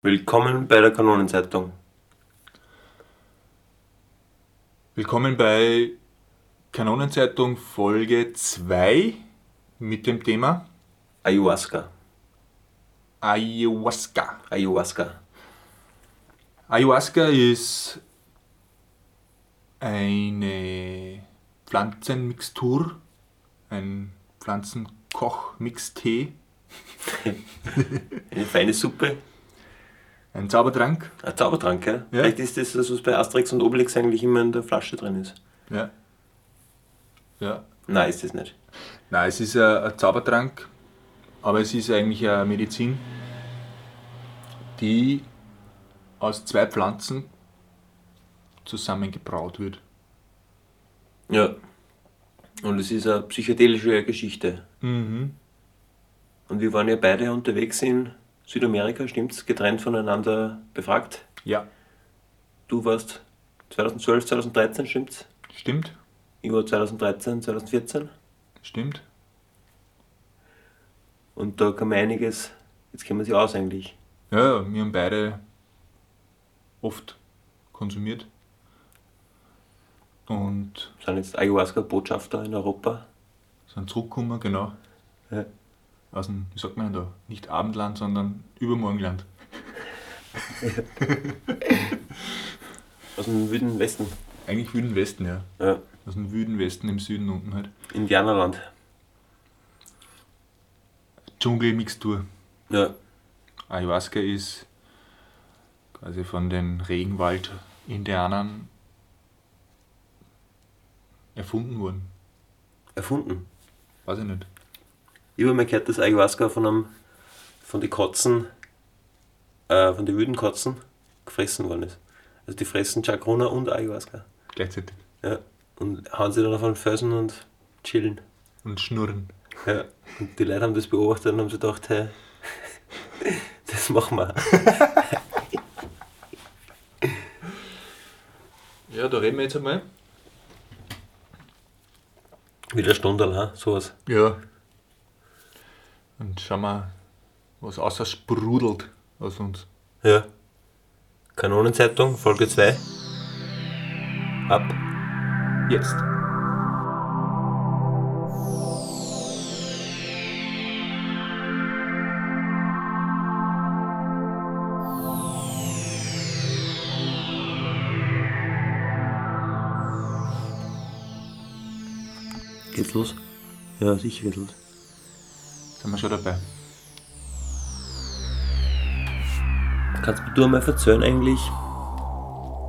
Willkommen bei der Kanonenzeitung. Willkommen bei Kanonenzeitung Folge 2 mit dem Thema Ayahuasca. Ayahuasca. Ayahuasca. Ayahuasca ist eine Pflanzenmixtur, ein Pflanzenkoch-Mixtee, Eine feine Suppe. Ein Zaubertrank. Ein Zaubertrank, ja? Ja. Vielleicht ist das, das, was bei Asterix und Obelix eigentlich immer in der Flasche drin ist. Ja. Ja. Nein, ist das nicht. Nein, es ist ein, ein Zaubertrank, aber es ist eigentlich eine Medizin, die aus zwei Pflanzen zusammengebraut wird. Ja. Und es ist eine psychedelische Geschichte. Mhm. Und wir waren ja beide unterwegs in Südamerika, stimmt's? Getrennt voneinander befragt. Ja, Du warst 2012, 2013, stimmt's? stimmt, Ich war 2013, 2014. stimmt. Und da kam einiges, jetzt kennen wir sie aus eigentlich. Ja, wir haben beide oft konsumiert. Und sind jetzt Ayahuasca-Botschafter in Europa. sind zurückgekommen, genau, Ja. Aus dem, wie sagt man da, nicht Abendland, sondern Übermorgenland. Aus dem wilden Westen. Eigentlich Wüden Westen, ja. Ja. Aus dem Wüden Westen im Süden unten halt. Indianerland. Dschungelmixtur. Ja. Ayahuasca ist quasi von den Regenwald-Indianern erfunden worden. Erfunden. Weiß ich nicht. Ich habe mal gehört, dass Ayahuasca von einem, von den Kotzen, äh, von den wilden Kotzen gefressen worden ist. Also die fressen Chacruna und Ayahuasca. Gleichzeitig. Ja. Und hauen sie dann auf einen Felsen und chillen. Und schnurren. Ja. Und die Leute haben das beobachtet und haben sich gedacht, hey, das machen wir. Ja, da reden wir jetzt einmal. Wieder Stunde sowas. Ja. Und schauen wir, was außer sprudelt aus uns. Ja. Kanonenzeitung, Folge 2. Ab. Jetzt. Geht's los? Ja, sicher geht's los. Sind wir schon dabei. Kannst mir du einmal erzählen eigentlich,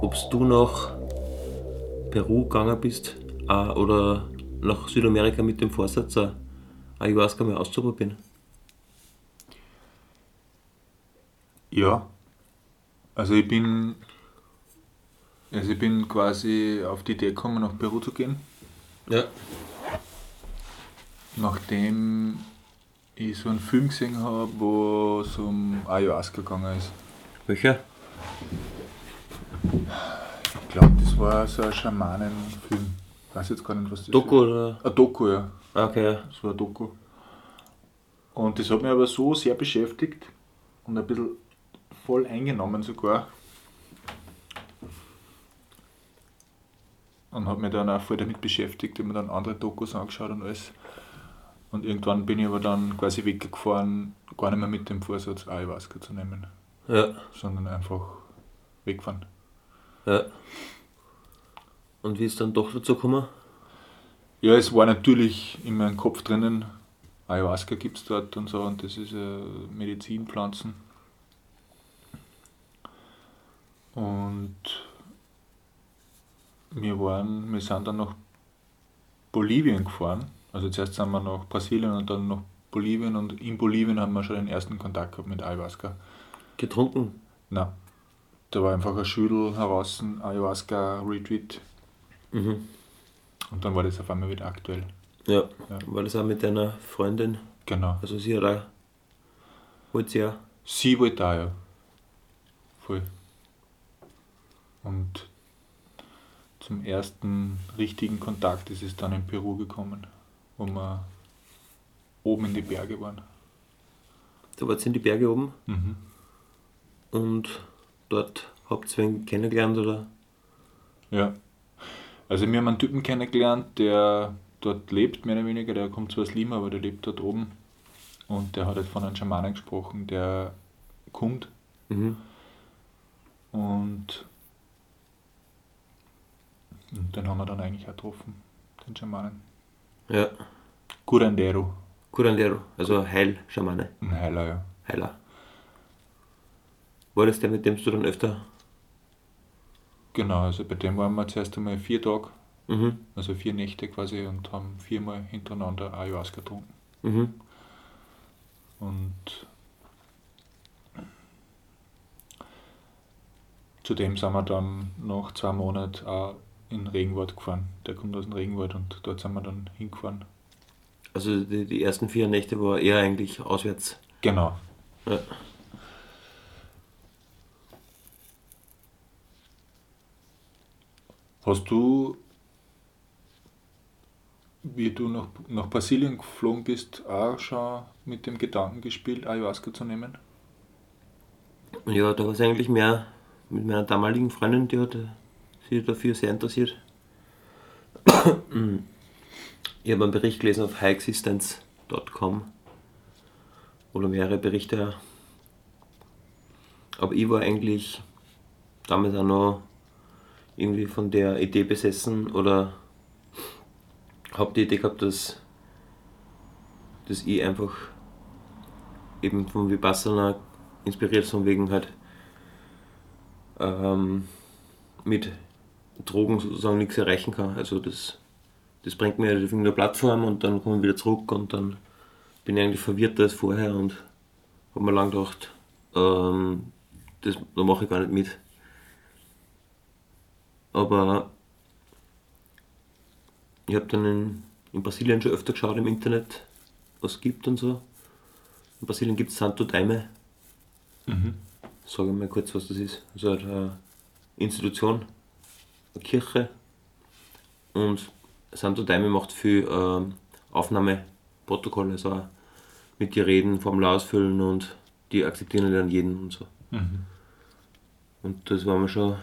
ob du nach Peru gegangen bist oder nach Südamerika mit dem Vorsatz, Ayahuasca mal auszuprobieren? Ja. Also ich bin. Also ich bin quasi auf die Idee gekommen, nach Peru zu gehen. Ja. Nachdem ich so einen Film gesehen habe, wo es um Ayahuasca gegangen ist. Welcher? Ich glaube, das war so ein Schamanenfilm. Ich weiß jetzt gar nicht, was das Doku ist. oder? Ein Doku, ja. Ah, Okay, ja. Das war ein Doku. Und das hat mich aber so sehr beschäftigt und ein bisschen voll eingenommen sogar. Und hat mich dann auch voll damit beschäftigt, ich habe mir dann andere Dokus angeschaut und alles. Und irgendwann bin ich aber dann quasi weggefahren, gar nicht mehr mit dem Vorsatz Ayahuasca zu nehmen, Ja, sondern einfach wegfahren. ja. Und wie ist dann doch dazu gekommen? Ja, es war natürlich in meinem Kopf drinnen, Ayahuasca gibt es dort und so, und das ist äh, Medizinpflanzen. Und wir waren, wir sind dann nach Bolivien gefahren. Also zuerst sind wir nach Brasilien und dann nach Bolivien und in Bolivien haben wir schon den ersten Kontakt gehabt mit Ayahuasca. Getrunken? Na, da war einfach ein Schüttel heraus, ein Ayahuasca-Retreat Mhm. und dann war das auf einmal wieder aktuell. Ja. Ja. War das auch mit deiner Freundin? Genau. Also sie hat auch. Wollte sie auch? Sie wollte auch, ja. Voll. Und zum ersten richtigen Kontakt ist es dann in Peru gekommen, wo wir oben in die Berge waren. Da wart ihr in die Berge oben? Mhm. und dort habt ihr wen kennengelernt oder? Ja. Also wir haben einen Typen kennengelernt, der dort lebt, mehr oder weniger. Der kommt zwar aus Lima, aber der lebt dort oben. Und der hat halt von einem Schamanen gesprochen, der kommt. Mhm. Und, und den haben wir dann eigentlich auch getroffen, den Schamanen. Ja. Curandero, Curandero, also Heilschamane, ein Heiler, ja. Heiler. War das der, mit dem du dann öfter? Genau, also bei dem waren wir zuerst einmal vier Tage, Mhm. also vier Nächte quasi und haben viermal hintereinander Ayahuasca getrunken. Mhm. Und zudem sind wir dann nach zwei Monaten auch in Regenwald gefahren. Der kommt aus dem Regenwald und dort sind wir dann hingefahren. Also die, die ersten vier Nächte war eher eigentlich auswärts. Genau. Ja. Hast du, wie du nach, nach Brasilien geflogen bist, auch schon mit dem Gedanken gespielt, Ayahuasca zu nehmen? Ja, da war es eigentlich mehr mit meiner damaligen Freundin, die hat sich dafür sehr interessiert. ich habe einen Bericht gelesen auf highexistence.com oder mehrere Berichte. Aber ich war eigentlich damals auch noch irgendwie von der Idee besessen oder habe die Idee gehabt, dass, dass ich einfach eben von Vipassana inspiriert von wegen halt ähm, mit Drogen sozusagen nichts erreichen kann. Also das, das bringt mir halt auf irgendeine Plattform und dann komme ich wieder zurück und dann bin ich eigentlich verwirrter als vorher und habe mir lang gedacht, ähm, das, da mache ich gar nicht mit. Aber ich habe dann in, in Brasilien schon öfter geschaut im Internet, was es gibt und so. In Brasilien gibt es Santo Daime. Mhm. Sage mal kurz, was das ist. Also eine Institution, eine Kirche. Und Santo Daime macht viel ähm, Aufnahmeprotokolle, also mit dir reden, Formular ausfüllen und die akzeptieren dann jeden und so. Mhm. Und das war mir schon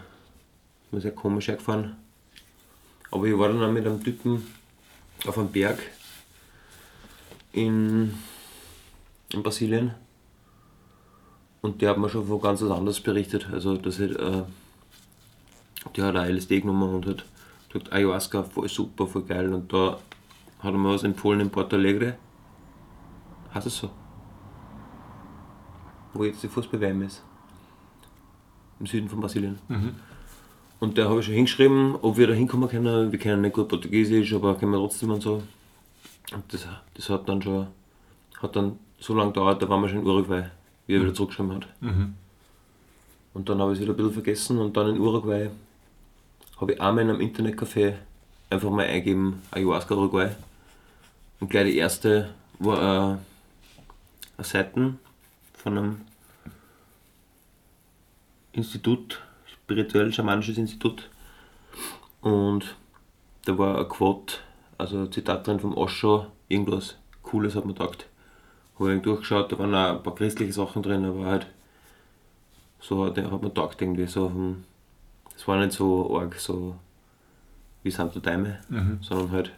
mir sehr komisch hergefahren. Aber ich war dann auch mit einem Typen auf einem Berg in, in Brasilien. Und der hat mir schon von ganz was anderes berichtet. Also, dass halt, äh, der hat auch LSD genommen und hat gesagt, Ayahuasca voll super, voll geil. Und da hat er mir was empfohlen in Porto Alegre. Heißt es so? Wo jetzt die Fußball-WM ist. Im Süden von Brasilien. Mhm. Und da habe ich schon hingeschrieben, ob wir da hinkommen können. Wir kennen nicht gut Portugiesisch, aber können wir trotzdem und so. Und das, das hat dann schon hat dann so lange gedauert, da waren wir schon in Uruguay, wie er wieder zurückgeschrieben hat. Mhm. Und dann habe ich es wieder ein bisschen vergessen und dann in Uruguay habe ich einmal in einem Internetcafé einfach mal eingegeben Ayahuasca Uruguay. Und gleich die erste war äh, eine Seite von einem Institut, spirituell schamanisches Institut. Und da war ein Quote, also ein Zitat drin vom Osho, irgendwas Cooles hat man gedacht. Habe ich durchgeschaut, da waren auch ein paar christliche Sachen drin, aber halt so hat, hat man gedacht irgendwie so vom, das war nicht so arg so wie Santo Daime, Mhm. sondern halt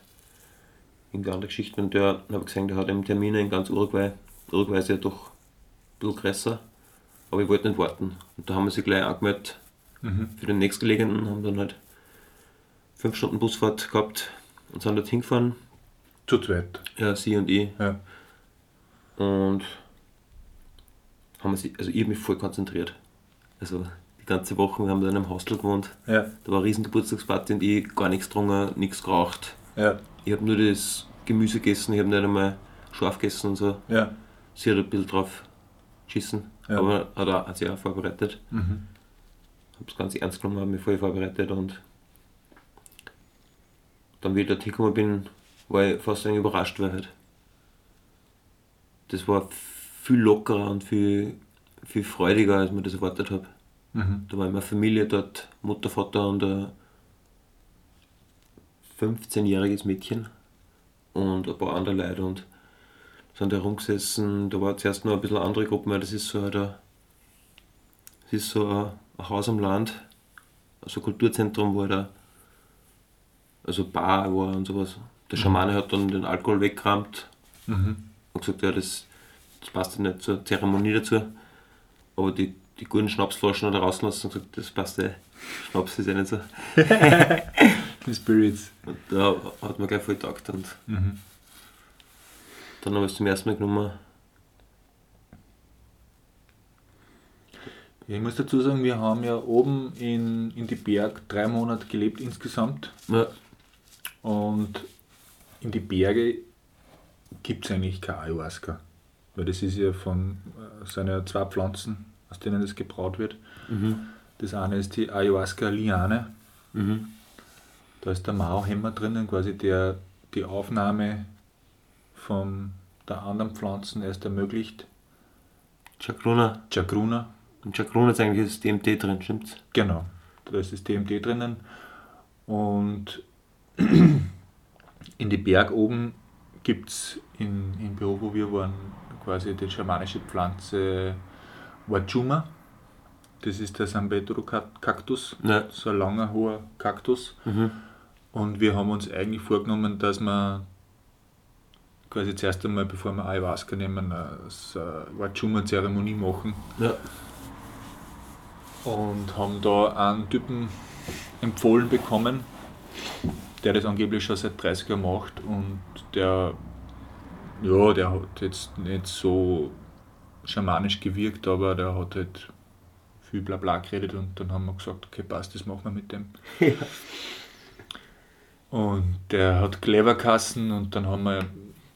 irgendwie andere Geschichten. Und der habe ich gesehen, der hat eben Termine in ganz Uruguay. Uruguay ist ja doch ein bisschen größer, aber ich wollte nicht warten. Und da haben wir sich gleich angemeldet Mhm. für den nächstgelegenen, haben dann halt fünf Stunden Busfahrt gehabt und sind dort hingefahren. Zu zweit. Ja, sie und ich. Ja. Und haben sich, also ich habe mich voll konzentriert. Also ganze Woche, wir haben da in einem Hostel gewohnt. Ja. Da war eine riesen Geburtstagsparty und ich gar nichts getrunken, nichts geraucht. Ja. Ich habe nur das Gemüse gegessen, ich habe nicht einmal scharf gegessen und so. Ja. Sie hat ein bisschen drauf geschissen, Ja. aber hat, auch, hat sie auch vorbereitet. Mhm. habe es ganz ernst genommen, habe mich voll vorbereitet und dann, wie ich dort hingekommen bin, war ich fast ein überrascht, weil halt das war viel lockerer und viel, viel freudiger, als ich das erwartet habe. Mhm. Da war immer Familie dort, Mutter, Vater und ein 15-jähriges Mädchen und ein paar andere Leute und sind da rumgesessen. Da war zuerst noch ein bisschen andere Gruppen, weil das ist so halt ein, Es ist so ein, Haus am Land, also ein Kulturzentrum, wo da also Bar war und sowas. Der Schamane hat dann den Alkohol weggerammt Mhm. und gesagt, ja, das, das passt ja nicht zur Zeremonie dazu. Aber die, die guten Schnapsflaschen hat er rauslassen und gesagt, das passt eh. Schnaps ist ja nicht so. Die Spirits. Und da hat man gleich voll getaugt und Mhm. dann habe ich es zum ersten Mal genommen. Ich muss dazu sagen, wir haben ja oben in, in die Berg drei Monate gelebt insgesamt. Ja, Und in die Berge gibt es eigentlich kein Ayahuasca. Weil das ist ja von, äh, sind ja zwei Pflanzen, aus denen das gebraut wird. mhm. Das eine ist die Ayahuasca-Liane. Mhm. Da ist der Mauhemmer drinnen, quasi der die Aufnahme von der anderen Pflanzen erst ermöglicht. Chacruna. Chacruna, Und Chacruna ist eigentlich das DMT drin, stimmt's? genau. Da ist das DMT drinnen. Und in die Berg oben gibt es in, im Büro, wo wir waren, quasi die schamanische Pflanze Wachuma. Das ist der San Pedro Kaktus, Ja. so ein langer, hoher Kaktus. Mhm. Und wir haben uns eigentlich vorgenommen, dass wir quasi zuerst einmal, bevor wir Ayahuasca nehmen, eine so eine Wachuma-Zeremonie machen. Ja. Und haben da einen Typen empfohlen bekommen, der das angeblich schon seit 30 Jahren macht. Und der, ja, der hat jetzt nicht so schamanisch gewirkt, aber der hat halt viel Blabla geredet und dann haben wir gesagt, okay, passt, das machen wir mit dem. Ja. Und der hat Cleverkassen und dann haben wir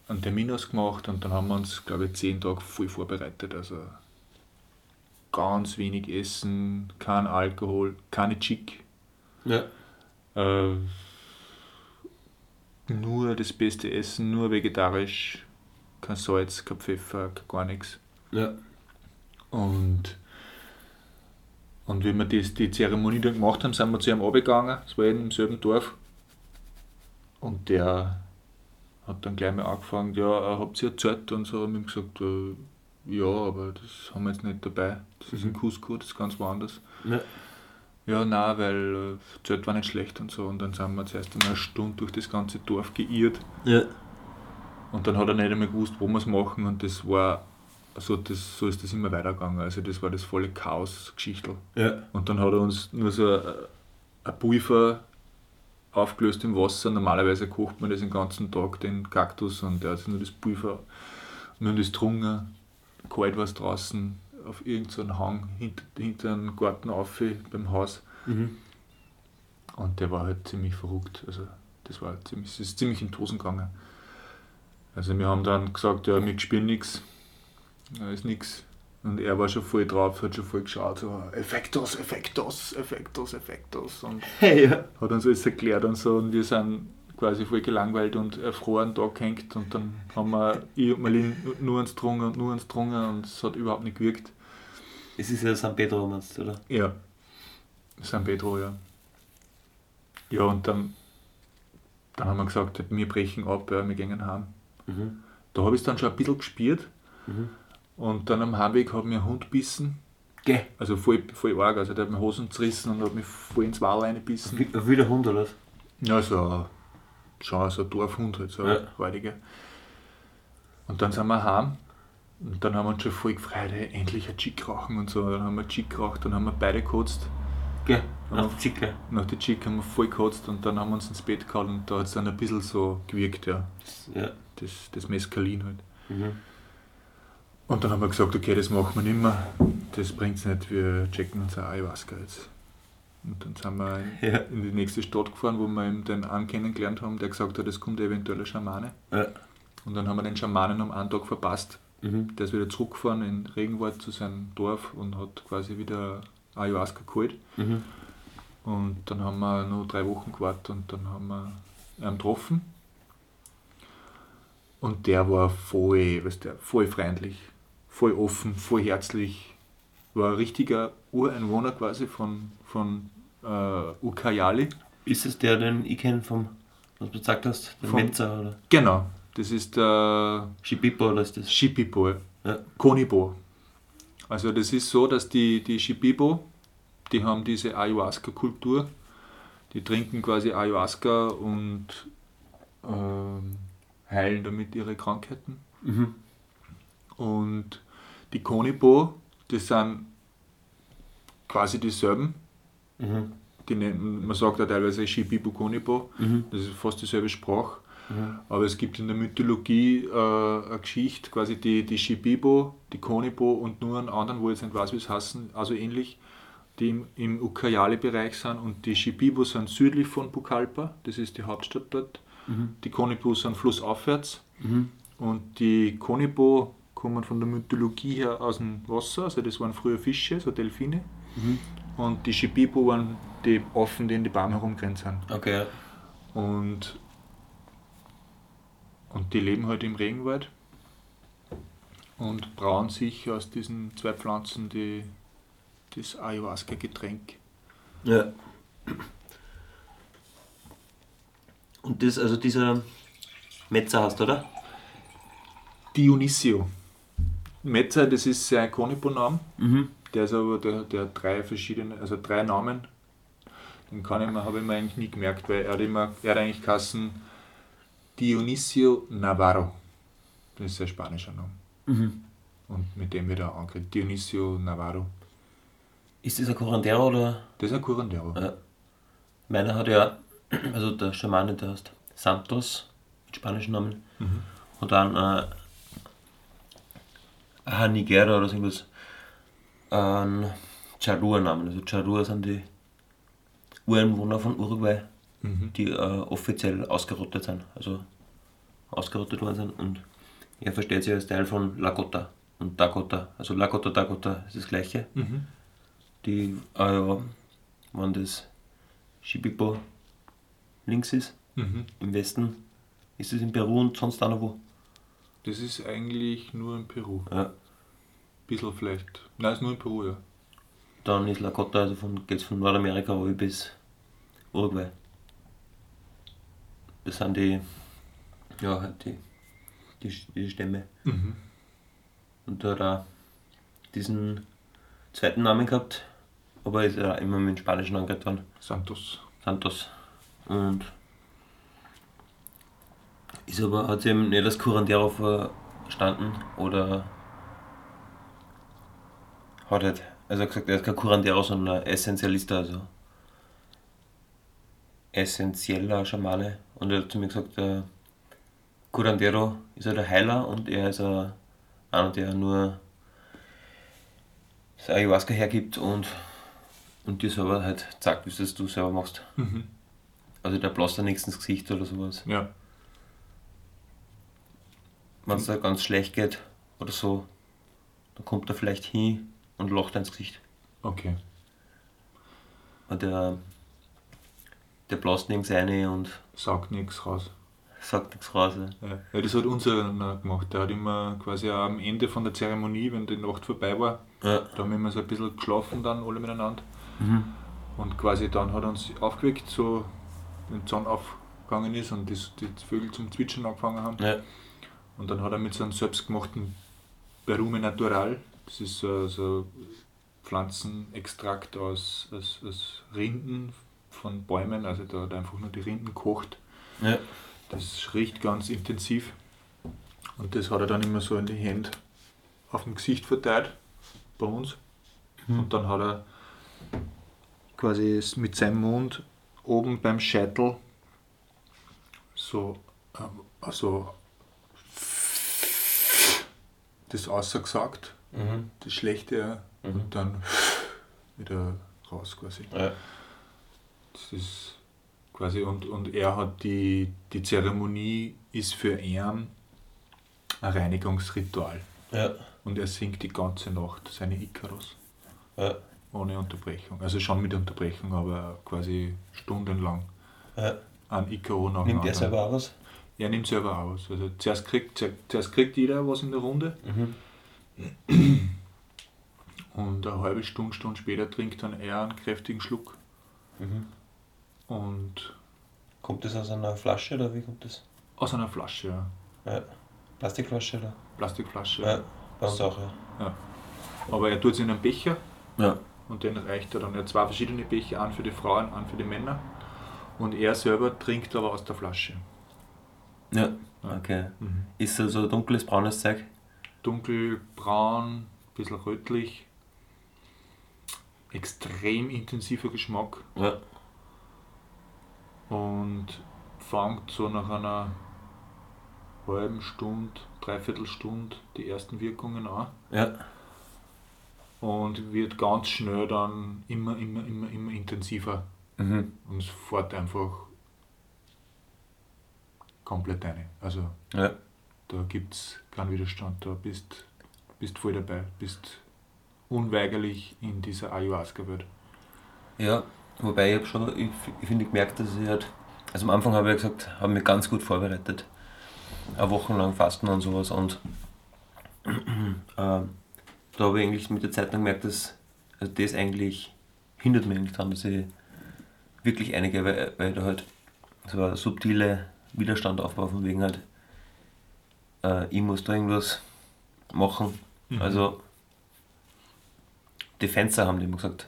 einen Termin ausgemacht und dann haben wir uns, glaube ich, zehn Tage voll vorbereitet. Also ganz wenig Essen, kein Alkohol, keine Chick. Ja. Äh, nur das beste Essen, nur vegetarisch, kein Salz, kein Pfeffer, gar nichts. Ja. Und, und wie wir das, die Zeremonie dann gemacht haben, sind wir zu ihm runtergegangen, das war eben im selben Dorf. Und der hat dann gleich mal angefangen, ja, äh, habt ihr Zelt und so, und ich gesagt, äh, ja, aber das haben wir jetzt nicht dabei. Das ist in Cusco, das ist ganz woanders. Ja. Ja, nein, weil äh, Zelt war nicht schlecht und so. Und dann sind wir zuerst einmal eine Stunde durch das ganze Dorf geirrt. Ja. Und dann hat er nicht einmal gewusst, wo wir es machen. Und das war, so, das, so ist das immer weitergegangen. Also das war das volle Chaos-Geschichtel. Ja. Und dann hat er uns nur so ein, Pulver aufgelöst im Wasser. Normalerweise kocht man das den ganzen Tag, den Kaktus, und er hat nur das Pulver, nur das Trunken, kalt war es draußen, auf irgendeinen Hang hinter, hinter einem Garten auf beim Haus. Mhm. Und der war halt ziemlich verrückt. Also das war ziemlich, es ist ziemlich in die Hosen gegangen. Also wir haben dann gesagt, ja, wir spielen nichts, da ist nichts. Und er war schon voll drauf, hat schon voll geschaut, so Effektos, Effektos, Effektos, Effektos. Und Hey, ja. hat uns alles erklärt und so. Und wir sind quasi voll gelangweilt und erfroren da gehängt. Und dann haben wir, ich und Marlene nur ans Drungen und nur ans Drungen und es hat überhaupt nicht gewirkt. Es ist ja San Pedro, meinst du, oder? Ja. San Pedro, ja. Ja, und dann, dann haben wir gesagt, wir brechen ab, ja, wir gehen heim. Mhm. Da habe ich es dann schon ein bisschen gespürt. Mhm. Und dann am Heimweg hat mir ein Hund bissen. Geh. Also voll, voll arg. Also der hat mir Hosen zerrissen und hat mich voll ins Wal reingebissen. Wie, wie der Hund, oder? was? Ja, so ein, schon so ein Dorfhund halt, so ein Ja. räudiger. Und dann sind wir heim und dann haben wir uns schon voll gefreut, hey, endlich ein Chick rauchen und so. Dann haben wir Chick geraucht, dann haben wir beide gekotzt. Geh. Ja. Auf die Chicke. Nach der Chick haben wir voll gekotzt und dann haben wir uns ins Bett gehauen und da hat es dann ein bisschen so gewirkt, ja. Ja. Das, das Mescalin halt. Mhm. Und dann haben wir gesagt, okay, das machen wir nicht mehr. Das bringt's nicht, wir checken uns ein Ayahuasca jetzt. Und dann sind wir in, Ja. in die nächste Stadt gefahren, wo wir eben den einen kennengelernt haben, der gesagt hat, es kommt eventuell ein Schamane. Ja. Und dann haben wir den Schamanen am einen Tag verpasst. Mhm. Der ist wieder zurückgefahren in Regenwald zu seinem Dorf und hat quasi wieder Ayahuasca geholt. Mhm. Und dann haben wir nur drei Wochen gewartet und dann haben wir ihn getroffen. Und der war voll, weißt du, voll freundlich, voll offen, voll herzlich. War ein richtiger Ureinwohner quasi von, von äh, Ucayali. Ist es der, den ich kenne vom, was du gesagt hast? Der Menzer oder Genau, das ist der Shipipo oder ist das? Shipipo, Ja. Konibo. Also das ist so, dass die, die Shipibo, die haben diese Ayahuasca-Kultur. Die trinken quasi Ayahuasca und ähm, heilen damit ihre Krankheiten. Mhm. Und die Konibo, das sind quasi dieselben. Mhm. Die nennen, man sagt ja teilweise Shipibo Konibo, Mhm. das ist fast dieselbe Sprache. Mhm. Aber es gibt in der Mythologie äh, eine Geschichte, quasi die, die Shipibo, die Konibo und nur einen anderen, wo ich jetzt nicht weiß, wie es heißen, also ähnlich, die im, im Ucayali-Bereich sind. Und die Shipibo sind südlich von Pucallpa, das ist die Hauptstadt dort. Mhm. Die Konibo sind flussaufwärts. Mhm. Und die Konibo kommen von der Mythologie her aus dem Wasser, also das waren früher Fische, so Delfine. Mhm. Und die Shipibo waren die Affen, die in die Baum herumgerannt sind. Okay. Und, und die leben halt im Regenwald und brauen sich aus diesen zwei Pflanzen die, das Ayahuasca-Getränk. Ja. Und das, also dieser Metzer hast, oder? Dionisio. Metzer, das ist sein Konipo-Name. Mhm. Der ist aber, der, der hat drei verschiedene, also drei Namen. Den kann ich mir, habe ich mir eigentlich nie gemerkt, weil er hat immer, er hat eigentlich kassen Dionisio Navarro. Das ist ein spanischer Name. Mhm. Und mit dem wird er angekriegt. Dionisio Navarro. Ist das ein Curandero oder? Das ist ein Curandero. Ja. Meiner hat ja, also der Schamane, der heißt Santos, mit spanischen Namen. Mhm. Und dann äh, ein Nigera oder so irgendwas. Ein Charrua-Namen. Also Charrua sind die Ureinwohner von Uruguay, Mhm. die äh, offiziell ausgerottet sind. Also ausgerottet worden sind. Und er versteht sich als Teil von Lakota und Dakota. Also Lakota, Dakota ist das gleiche. Mhm. Die, ah ja, wenn das Shipipo links ist, Mhm. im Westen, ist es in Peru und sonst auch noch wo. Das ist eigentlich nur in Peru. Ja. Bisschen vielleicht. Nein, ist nur in Peru, ja. Dann ist Lakota, also von, geht's von Nordamerika runter bis Uruguay. Das sind die, ja, halt die, die, die Stämme. Mhm. Und da hat er diesen zweiten Namen gehabt, aber ist ja immer mit dem Spanischen angeredet worden. Santos. Santos. Und ist aber, hat sich eben nicht als Curandero verstanden oder hat halt, also er hat gesagt, er ist kein Curandero, sondern ein Essentialista, also essentieller Schamane. Und er hat zu mir gesagt, der Curandero ist ja der Heiler und er ist ein, einer, der nur das Ayahuasca hergibt und, und dir selber halt sagt, wie es das du selber machst. Mhm. Also der bläst da nichts ins Gesicht oder sowas. Ja. Wenn es da ganz schlecht geht oder so, dann kommt er vielleicht hin und lacht ins Gesicht. Okay. Und der, der bläst nirgends rein und Sagt nichts raus. sagt nichts raus. ja. Ja. ja, das hat unser gemacht. Der hat immer quasi am Ende von der Zeremonie, wenn die Nacht vorbei war, Ja. da haben wir immer so ein bisschen geschlafen dann alle miteinander. Mhm. Und quasi dann hat er uns aufgeweckt, so wenn die Sonne aufgegangen ist und das, die Vögel zum Zwitschern angefangen haben. Und dann hat er mit so einem selbstgemachten Perume Natural, das ist so, so Pflanzenextrakt aus, aus, aus Rinden von Bäumen, also da hat er einfach nur die Rinden gekocht. Ja. Das riecht ganz intensiv. Und das hat er dann immer so in die Hände auf dem Gesicht verteilt, bei uns. Mhm. Und dann hat er quasi es mit seinem Mund oben beim Scheitel so, ähm, also das ausgesagt, Mhm. das Schlechte, Mhm. und dann wieder raus quasi. Ja. Das ist quasi, und, und er hat die, die Zeremonie ist für ihn ein Reinigungsritual. Ja. Und er singt die ganze Nacht seine Icarus Ja. ohne Unterbrechung. Also schon mit Unterbrechung, aber quasi stundenlang Ja. an Icaro nach Nimmt er selber was? Er nimmt selber aus. Also zuerst kriegt, zuerst kriegt jeder was in der Runde Mhm. Und eine halbe Stunde, Stunde später trinkt dann er einen kräftigen Schluck. Mhm. Und Kommt das aus einer Flasche oder wie kommt das? aus einer Flasche, ja. Ja. Plastikflasche oder? Plastikflasche. Ja. Bei uns auch, ja. Aber er tut es in einen Becher Ja. und den reicht er dann. Er hat zwei verschiedene Becher, einen für die Frauen, einen für die Männer. Und er selber trinkt aber aus der Flasche. Ja. Okay. Ist so so dunkles, braunes Zeug? Dunkelbraun, ein bisschen rötlich. Extrem intensiver Geschmack. Ja. und fängt so nach einer halben Stunde, dreiviertel Stunde die ersten Wirkungen an Ja. und wird ganz schnell dann immer, immer, immer, immer intensiver Mhm. und es fährt einfach komplett rein. Also Ja. Da gibt es keinen Widerstand, da bist bist voll dabei, bist unweigerlich in dieser Ayahuasca-Welt. Ja, wobei ich habe schon, ich, ich finde gemerkt, dass ich halt, also am Anfang habe ich gesagt, habe mich ganz gut vorbereitet. Eine Woche lang Fasten und sowas und ähm, da habe ich eigentlich mit der Zeit dann gemerkt, dass also das eigentlich hindert mich eigentlich daran, dass ich wirklich einige, weil, weil da halt so eine subtile Widerstand aufbaue, von wegen halt, äh, ich muss da irgendwas machen. Also Defenser haben die immer gesagt.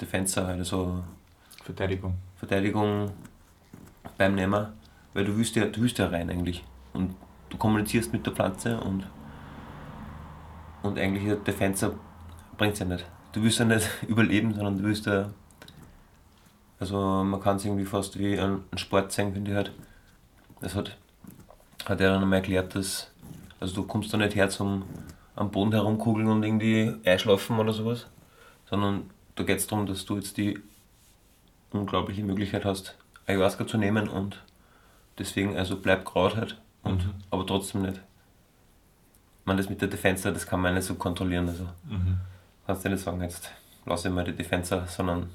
Defenser, also Verteidigung. Verteidigung beim Nehmer, weil du willst ja, du willst ja rein eigentlich. Und du kommunizierst mit der Pflanze und, und eigentlich der Defenser bringt es ja nicht. Du willst ja nicht überleben, sondern du willst ja. Also man kann es irgendwie fast wie ein Sport sehen, finde ich halt. Das hat, hat er dann einmal erklärt, dass also du kommst da nicht her zum am Boden herumkugeln und irgendwie einschlafen oder sowas, sondern da geht es darum, dass du jetzt die unglaubliche Möglichkeit hast, Ayahuasca zu nehmen und deswegen, also bleib Kraut halt, und, Mhm. aber trotzdem nicht. Man, das mit der Defensa, das kann man nicht so kontrollieren, also Mhm. kannst du nicht sagen, jetzt lass ich mal die Defensa, sondern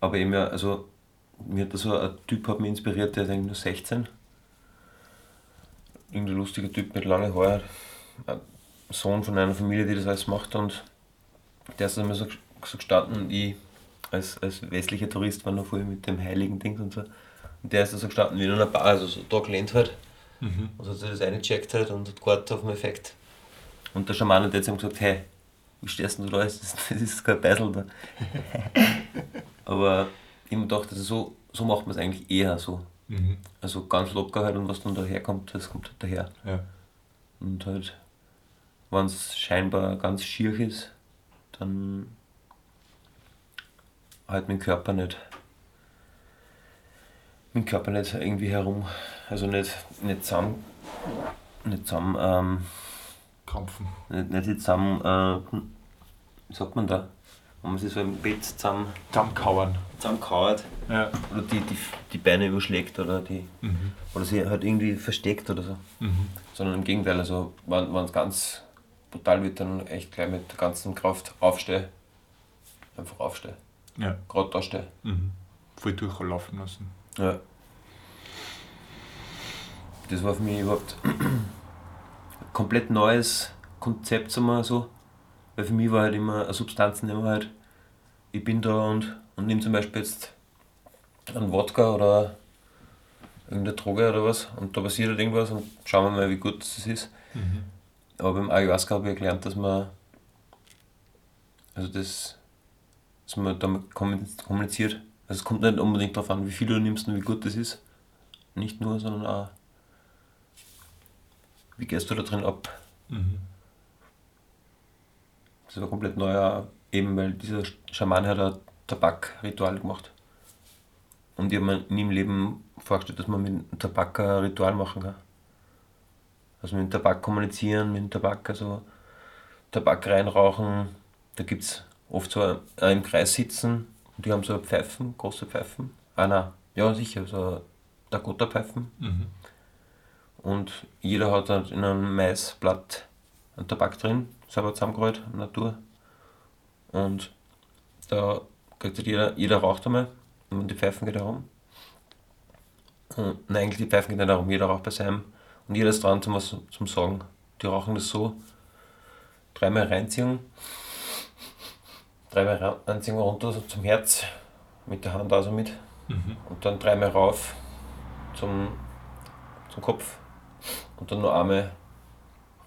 aber eben ja, also mir hat da so ein Typ hat mich inspiriert, der ist eigentlich nur 16. Irgendein lustiger Typ mit langen Haaren, Sohn von einer Familie, die das alles macht und der ist immer so, so gestanden und ich als, als westlicher Tourist war noch voll mit dem heiligen Ding und so. Und der ist da so gestanden wie in einer Bar, also so da gelehnt halt. Mhm. Und hat sich das eingecheckt halt und hat gewartet auf den Effekt. Und der Schaman hat jetzt ihm gesagt, hey, wie stehst du da? Das ist, das ist kein Beisel da. Aber ich hab mir gedacht, also so, so macht man es eigentlich eher so. Mhm. Also ganz locker halt und was dann daherkommt, das kommt halt daher. Ja. Und halt, wenn es scheinbar ganz schier ist, dann halt mit dem Körper nicht. Mit dem Körper nicht irgendwie herum. Also nicht, nicht zusammen. Nicht zusammen, ähm, Krampfen. nicht, nicht zusammen, äh, wie sagt man da? Wenn man sich so im Bett zusammen, Zusammenkauern. zusammenkauert Ja. oder die, die, die Beine überschlägt oder die Mhm. oder sie halt irgendwie versteckt oder so. Mhm. Sondern im Gegenteil, also wenn es ganz brutal wird, dann echt gleich mit der ganzen Kraft aufstehe. Einfach aufstehe. Ja. Gerade da stehe. Mhm. Voll durchlaufen lassen. Ja. Das war für mich überhaupt ein komplett neues Konzept, sagen wir so. Weil für mich war halt immer eine Substanz, nehmen halt, ich bin da und, und nehme zum Beispiel jetzt einen Wodka oder irgendeine Droge oder was und da passiert halt irgendwas und schauen wir mal, wie gut das ist. Mhm. Aber beim Ayahuasca habe ich gelernt, dass man also das dass man damit kommuniz- kommuniziert. Also es kommt nicht unbedingt darauf an, wie viel du nimmst und wie gut das ist. Nicht nur, sondern auch wie gehst du da drin ab. Mhm. Das war komplett neu, auch eben weil dieser Schaman hat ein Tabakritual gemacht. Und ich habe mir nie im Leben vorgestellt, dass man mit dem Tabak ein Ritual machen kann. Also mit dem Tabak kommunizieren, mit dem Tabak, also Tabak reinrauchen. Da gibt es oft so im Kreis sitzen und die haben so Pfeifen, große Pfeifen. Ah nein, ja sicher, so Dakota-Pfeifen. Mhm. Und jeder hat halt in einem Maisblatt einen Tabak drin, selber zusammengerollt, Natur. Und da kriegt halt jeder, jeder raucht einmal und die Pfeifen geht herum. Und, nein, eigentlich die Pfeifen gehen nicht herum, jeder raucht bei seinem. Und jeder ist dran zum, zum Sagen. Die rauchen das so, dreimal reinziehen, dreimal reinziehen runter so zum Herz, mit der Hand also mit. Mhm. Und dann dreimal rauf zum, zum Kopf und dann noch einmal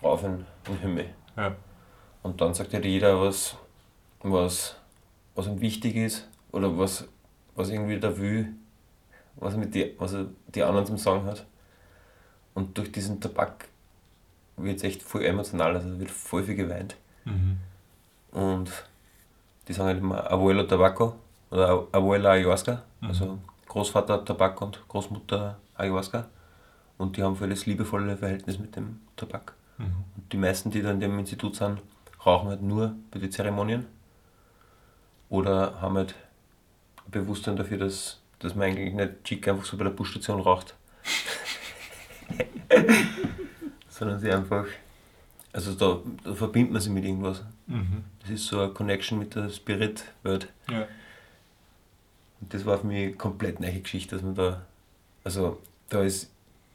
rauf in in den Himmel. Ja. Und dann sagt halt jeder, was, was, was ihm wichtig ist oder was, was irgendwie da will, was, mit die, was er die anderen zum Sagen hat. Und durch diesen Tabak wird es echt voll emotional, also wird voll viel geweint. Mhm. Und die sagen halt immer Abuelo Tabaco oder Abuela Ayahuasca, Mhm. also Großvater Tabak und Großmutter Ayahuasca. Und die haben voll das liebevolle Verhältnis mit dem Tabak. Mhm. Und die meisten, die da in dem Institut sind, rauchen halt nur bei den Zeremonien. Oder haben halt ein Bewusstsein dafür, dass, dass man eigentlich nicht chic einfach so bei der Busstation raucht. Sondern sie einfach. Also da, da verbindet man sich mit irgendwas. Mhm. Das ist so eine Connection mit der Spirit-Welt. Ja. Und das war für mich eine komplett neue Geschichte, dass man da. Also da ist.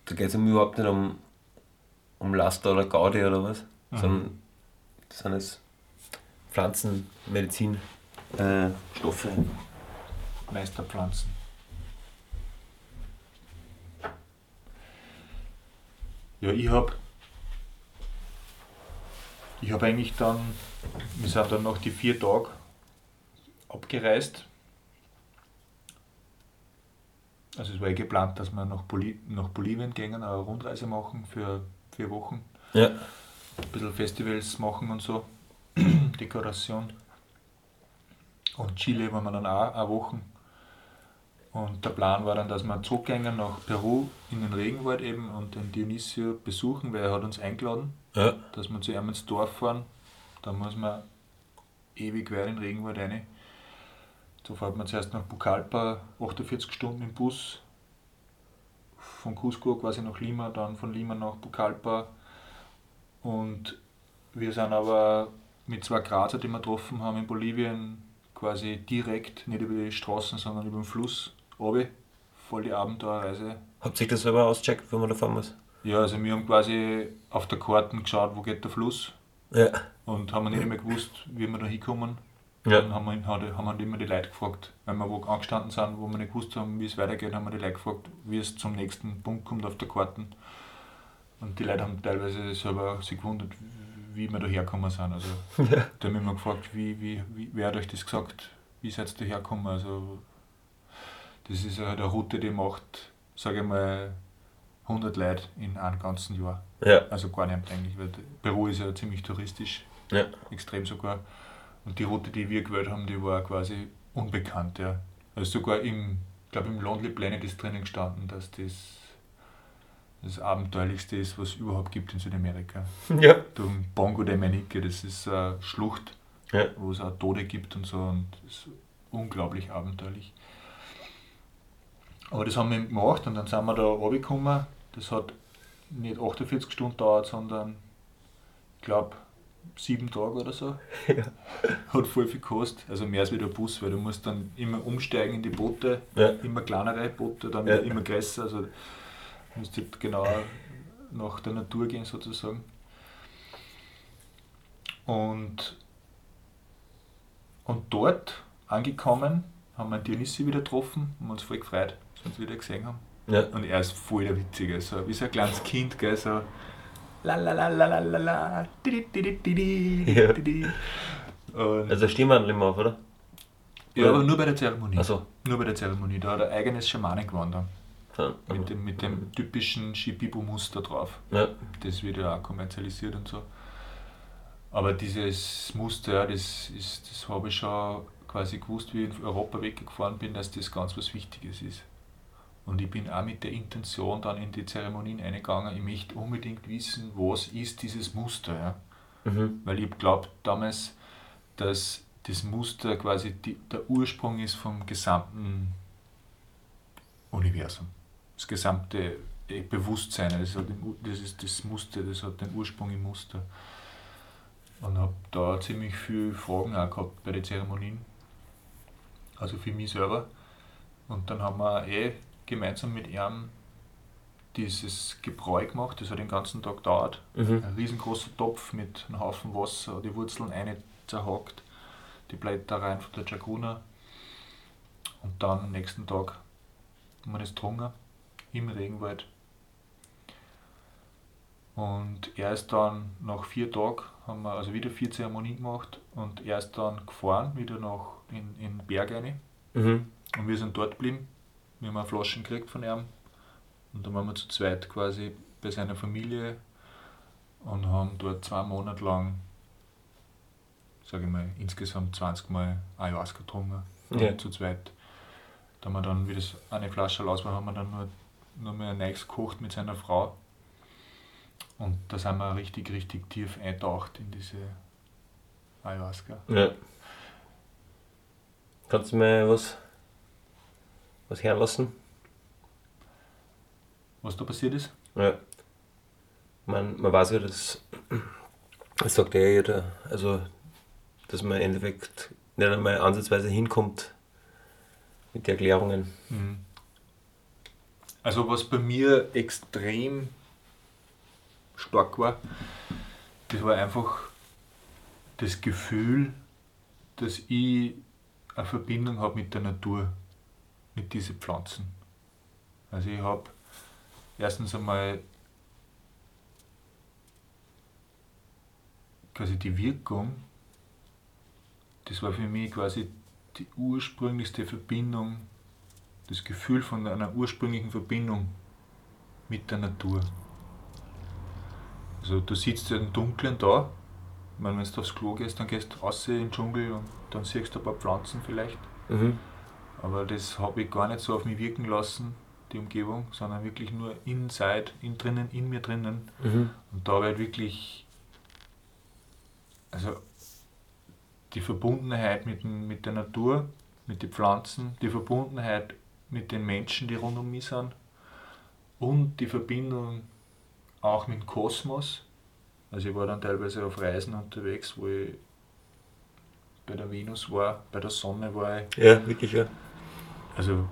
Da geht es überhaupt nicht um, um Laster oder Gaudi oder was, Mhm. sondern das sind es Pflanzenmedizin äh, Stoffe. Meisterpflanzen. Ja, ich habe ich habe eigentlich dann, wir sind dann noch die vier Tage abgereist. Also es war eh geplant, dass wir nach, Boli nach Bolivien gehen, eine Rundreise machen für vier Wochen. Ja. Ein bisschen Festivals machen und so. Dekoration. Und Chile waren wir dann auch eine Woche. Und der Plan war dann, dass wir zurückgehen nach Peru in den Regenwald eben und den Dionisio besuchen, weil er hat uns eingeladen, Ja. dass wir zu ihm ins Dorf fahren. Da muss man ewig weit in den Regenwald rein. Da fährt man zuerst nach Pucallpa, 48 Stunden im Bus. Von Cusco quasi nach Lima, dann von Lima nach Pucallpa. Und wir sind aber mit zwei Grazer, die wir getroffen haben in Bolivien, quasi direkt, nicht über die Straßen, sondern über den Fluss, runter. Voll die Abenteuerreise. Habt ihr das selber ausgecheckt, wo man da fahren muss? Ja, also wir haben quasi auf der Karte geschaut, wo geht der Fluss Ja. und haben nicht mehr gewusst, wie wir da hinkommen. Ja. Dann haben wir, haben wir immer die Leute gefragt. Wenn wir wo angestanden sind, wo wir nicht gewusst haben, wie es weitergeht, haben wir die Leute gefragt, wie es zum nächsten Punkt kommt auf der Karte. Und die Leute haben teilweise selber sich gewundert, wie wir da hergekommen sind. Also, Ja. die haben immer gefragt, wie, wie, wie, wer hat euch das gesagt, wie seid ihr da hergekommen. Also, das ist halt eine Route, die macht, sage ich mal, 100 Leute in einem ganzen Jahr. Ja. Also gar nicht eigentlich, weil Peru ist ja ziemlich touristisch, Ja. extrem sogar. Und die Route, die wir gewählt haben, die war quasi unbekannt. Ja. Also sogar im, ich glaube im Lonely Planet ist drinnen gestanden, dass das das Abenteuerlichste ist, was es überhaupt gibt in Südamerika. Ja. Im Bongo de Manique, das ist eine Schlucht, Ja. wo es auch Tode gibt und so und das ist unglaublich abenteuerlich. Aber das haben wir gemacht und dann sind wir da runtergekommen. Das hat nicht 48 Stunden gedauert, sondern ich glaube sieben Tage oder so. Ja. Hat voll viel gekostet. Also mehr als wie der Bus, weil du musst dann immer umsteigen in die Boote, Ja. immer kleinere Boote, dann Ja. immer größer. Also du musst halt genau nach der Natur gehen sozusagen. Und, und dort angekommen, haben wir Dionisi wieder getroffen und uns voll gefreut, dass wir uns wieder gesehen haben. Ja. Und er ist voll der Witzige, so wie so ein kleines Kind, gell, so la la la la la la la di, di, di, di, di, Ja. di. Und, Also Stimmwandel immer auf, oder? ja, aber nur bei der Zeremonie. Achso. Nur bei der Zeremonie. Da hat er eigenes Schamanengewand Ja. mit dem, mit dem typischen Shipibo-Muster drauf. Ja. Das wird ja auch kommerzialisiert und so. Aber dieses Muster, das, ist, das habe ich schon quasi gewusst, wie ich in Europa weggefahren bin, dass das ganz was Wichtiges ist. Und ich bin auch mit der Intention dann in die Zeremonien eingegangen, ich möchte unbedingt wissen, was ist dieses Muster. Ja? Mhm. Weil ich glaube damals, dass das Muster quasi die, der Ursprung ist vom gesamten Universum. Das gesamte äh, Bewusstsein, das, hat den, das ist das Muster, das hat den Ursprung im Muster. Und habe da ziemlich viele Fragen auch gehabt bei den Zeremonien. Also für mich selber. Und dann haben wir eh gemeinsam mit ihm dieses Gebräu gemacht, das hat den ganzen Tag gedauert. Mhm. Ein riesengroßer Topf mit einem Haufen Wasser, die Wurzeln eine zerhackt, die Blätter rein von der Chacuna. Und dann am nächsten Tag haben wir das getrunken im Regenwald. Und er ist dann nach vier Tagen, haben wir also wieder vier Zeremonien gemacht und erst dann gefahren, wieder nach in, in den Berg rein. Mhm. Und wir sind dort geblieben. Wir haben Flaschen gekriegt von ihm. Und dann waren wir zu zweit quasi bei seiner Familie und haben dort zwei Monate lang, sage ich mal, insgesamt 20 Mal Ayahuasca getrunken. Ja. Zu zweit. Da haben wir dann, wie das eine Flasche aus war, haben wir dann nur, mehr ein Neues gekocht mit seiner Frau. Und da sind wir richtig, richtig tief eintaucht in diese Ayahuasca. Ja. Kannst du mir was, was herlassen? Was da passiert ist? Ja. Man, man weiß ja, dass, das sagt ja jeder, also, dass man im Endeffekt nicht einmal ansatzweise hinkommt mit den Erklärungen. Mhm. Also was bei mir extrem stark war, das war einfach das Gefühl, dass ich eine Verbindung habe mit der Natur, mit diesen Pflanzen. Also ich habe erstens einmal quasi die Wirkung, das war für mich quasi die ursprünglichste Verbindung, das Gefühl von einer ursprünglichen Verbindung mit der Natur. Also du sitzt ja im Dunkeln da, ich meine, wenn du aufs Klo gehst, dann gehst du raus in den Dschungel und dann siehst du ein paar Pflanzen vielleicht. Mhm. Aber das habe ich gar nicht so auf mich wirken lassen, die Umgebung, sondern wirklich nur inside, in drinnen, in mir drinnen. Mhm. Und da wird wirklich, also die Verbundenheit mit, mit der Natur, mit den Pflanzen, die Verbundenheit mit den Menschen, die rund um mich sind und die Verbindung auch mit dem Kosmos. Also ich war dann teilweise auf Reisen unterwegs, wo ich bei der Venus war, bei der Sonne war ich. Ja, wirklich, ja. Also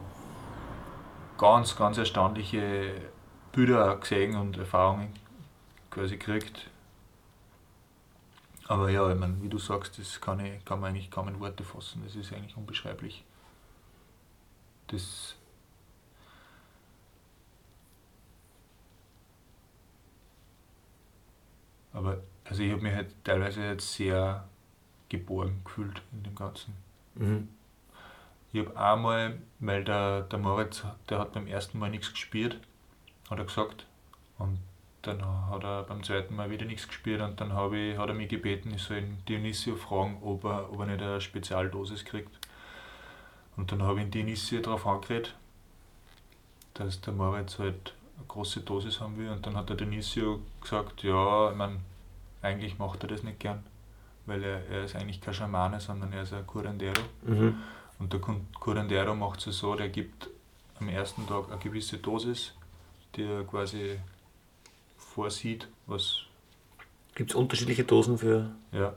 ganz, ganz erstaunliche Bilder gesehen und Erfahrungen quasi gekriegt. Aber ja, ich meine, wie du sagst, das kann, ich, kann man eigentlich kaum in Worte fassen. Das ist eigentlich unbeschreiblich. Das aber also ich habe mich halt teilweise jetzt sehr geborgen gefühlt in dem Ganzen. Mhm. Ich habe einmal, weil der, der Moritz, der hat beim ersten Mal nichts gespürt, hat er gesagt. Und dann hat er beim zweiten Mal wieder nichts gespürt und dann ich, hat er mich gebeten, ich soll ihn Dionisio fragen, ob er, ob er nicht eine Spezialdosis kriegt. Und dann habe ich ihn Dionisio darauf angeredet, dass der Moritz halt eine große Dosis haben will. Und dann hat der Dionisio gesagt, ja, ich mein, eigentlich macht er das nicht gern, weil er, er ist eigentlich kein Schamane, sondern er ist ein Curandero. Mhm. Und der Cur- Curandero macht es so, der gibt am ersten Tag eine gewisse Dosis, die er quasi vorsieht, was, Gibt es unterschiedliche Dosen für ja,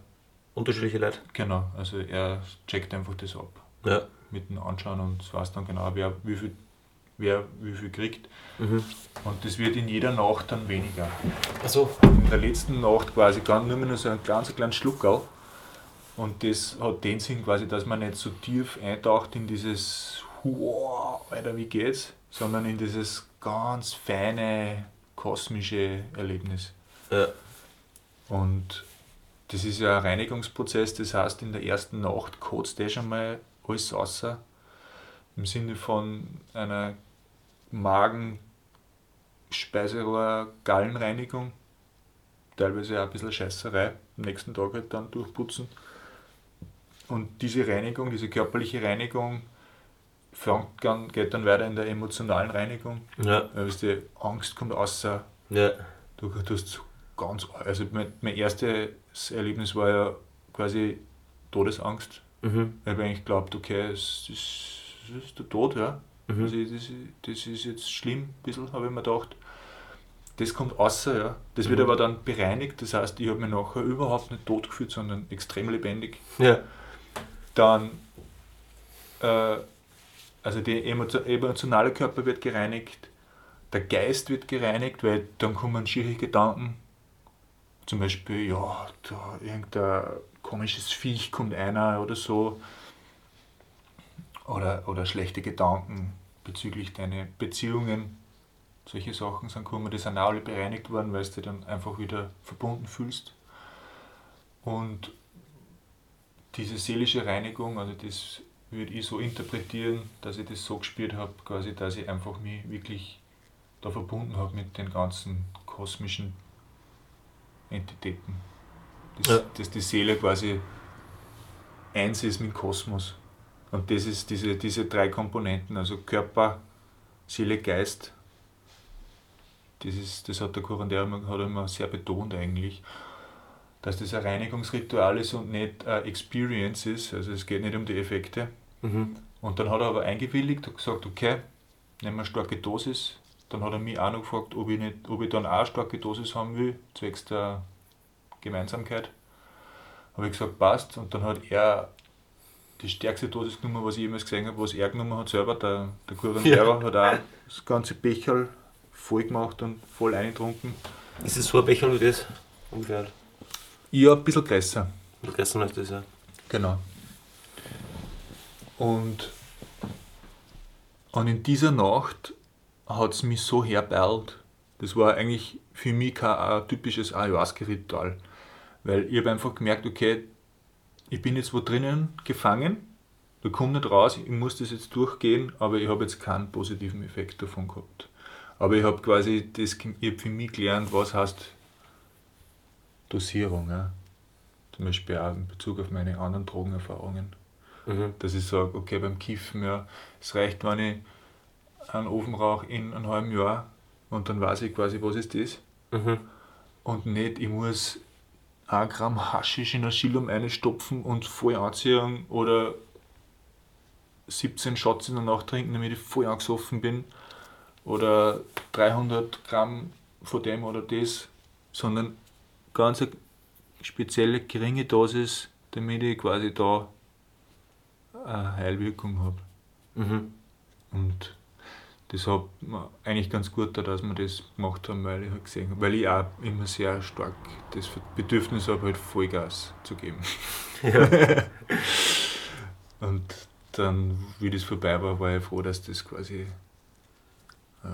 unterschiedliche Leute? genau, also er checkt einfach das ab Ja. Mit dem Anschauen und weiß dann genau, wer wie viel, wer wie viel kriegt. Mhm. Und das wird in jeder Nacht dann weniger. Achso. In der letzten Nacht quasi ganz, nur mehr nur so ein ganz kleines Schluckerl. Und das hat den Sinn quasi, dass man nicht so tief eintaucht in dieses Wow, Alter, wie geht's? Sondern in dieses ganz feine, kosmische Erlebnis. Ja. Und das ist ja ein Reinigungsprozess, das heißt, in der ersten Nacht kotzt eh schon mal alles außer. Im Sinne von einer Magen, Speiseröhr, Gallenreinigung. Teilweise auch ein bisschen Scheißerei. Am nächsten Tag halt dann durchputzen. Und diese Reinigung, diese körperliche Reinigung, fängt dann, geht dann weiter in der emotionalen Reinigung. Ja. Weil weißt du, Angst kommt außer Ja. Du, du hast ganz, also mein, mein erstes Erlebnis war ja quasi Todesangst. Mhm. Ich habe eigentlich geglaubt, okay, es ist, es ist der Tod, ja. Mhm. Also das, das ist jetzt schlimm, ein bisschen, habe ich mir gedacht. Das kommt außer, ja. Das wird Mhm. aber dann bereinigt, das heißt, ich habe mich nachher überhaupt nicht tot gefühlt, sondern extrem lebendig. Ja. Dann, äh, also der emotio- emotionale Körper wird gereinigt, der Geist wird gereinigt, weil dann kommen schiere Gedanken. Zum Beispiel, ja, da irgendein komisches Viech kommt einer oder so. Oder, oder schlechte Gedanken bezüglich deiner Beziehungen. Solche Sachen sind gekommen, die sind auch alle bereinigt worden, weil du dich dann einfach wieder verbunden fühlst. Und diese seelische Reinigung, also das würde ich so interpretieren, dass ich das so gespürt habe, quasi, dass ich einfach mich wirklich da verbunden habe mit den ganzen kosmischen Entitäten. Dass, ja. dass die Seele quasi eins ist mit dem Kosmos. Und das ist diese, diese drei Komponenten, also Körper, Seele, Geist. Das, ist, das hat der Kurandär hat immer sehr betont eigentlich, dass das ein Reinigungsritual ist und nicht eine Experience ist. Also es geht nicht um die Effekte. Mhm. Und dann hat er aber eingewilligt und gesagt, okay, nehmen wir eine starke Dosis. Dann hat er mich auch noch gefragt, ob ich, nicht, ob ich dann auch eine starke Dosis haben will, zwecks der Gemeinsamkeit. Habe ich gesagt, passt. Und dann hat er die stärkste Dosis genommen, was ich jemals gesehen habe, was er genommen hat selber. Der, der Kurandera ja. hat auch das ganze Becherl voll gemacht und voll eingetrunken. Ist es so ein Becherl wie das ungefähr? Ja, ein bisschen größer. Ein bisschen größer als das, ja. Genau. Und, und in dieser Nacht hat es mich so herbeilt. Das war eigentlich für mich kein typisches Ayahuasca-Ritual. Weil ich habe einfach gemerkt, okay, ich bin jetzt wo drinnen gefangen, ich komme nicht raus, ich muss das jetzt durchgehen, aber ich habe jetzt keinen positiven Effekt davon gehabt. Aber ich habe quasi das, ich hab für mich gelernt, was heißt Dosierung. Ja. Zum Beispiel auch in Bezug auf meine anderen Drogenerfahrungen. Mhm. Dass ich sage, okay, beim Kiffen, ja, es reicht, wenn ich einen Ofen rauche in einem halben Jahr und dann weiß ich quasi, was ist das. Mhm. Und nicht, ich muss 1 Gramm Haschisch in ein Schilum einstopfen und voll anziehen oder 17 Shots in der Nacht trinken, damit ich voll angesoffen bin oder 300 Gramm von dem oder das, sondern ganz eine spezielle geringe Dosis, damit ich quasi da eine Heilwirkung habe. Mhm. Und das hat mir eigentlich ganz gut da, dass wir das gemacht haben, weil ich halt gesehen habe, weil ich auch immer sehr stark das Bedürfnis habe, halt Vollgas zu geben. Ja. und dann, wie das vorbei war, war ich froh, dass das quasi äh,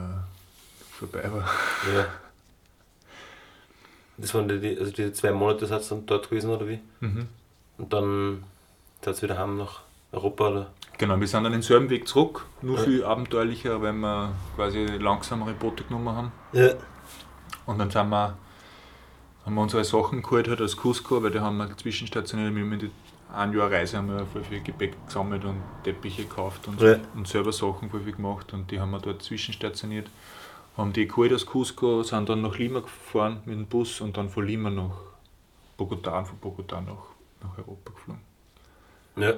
vorbei war. Ja. Das waren die, also diese zwei Monate seid dann dort gewesen, oder wie? Mhm. Und dann seid ihr wieder heim nach Europa, oder? Genau, wir sind dann den selben Weg zurück, nur ja. viel abenteuerlicher, weil wir quasi langsamere Boote genommen haben. Ja. Und dann sind wir, haben wir unsere Sachen geholt halt aus Cusco, weil da haben wir zwischenstationiert, wir haben in ein Jahr Reise haben wir voll viel Gepäck gesammelt und Teppiche gekauft und, ja. und selber Sachen voll viel gemacht und die haben wir dort zwischenstationiert. Haben die geholt aus Cusco, sind dann nach Lima gefahren mit dem Bus und dann von Lima nach Bogotá und von Bogotá nach, nach Europa geflogen. Ja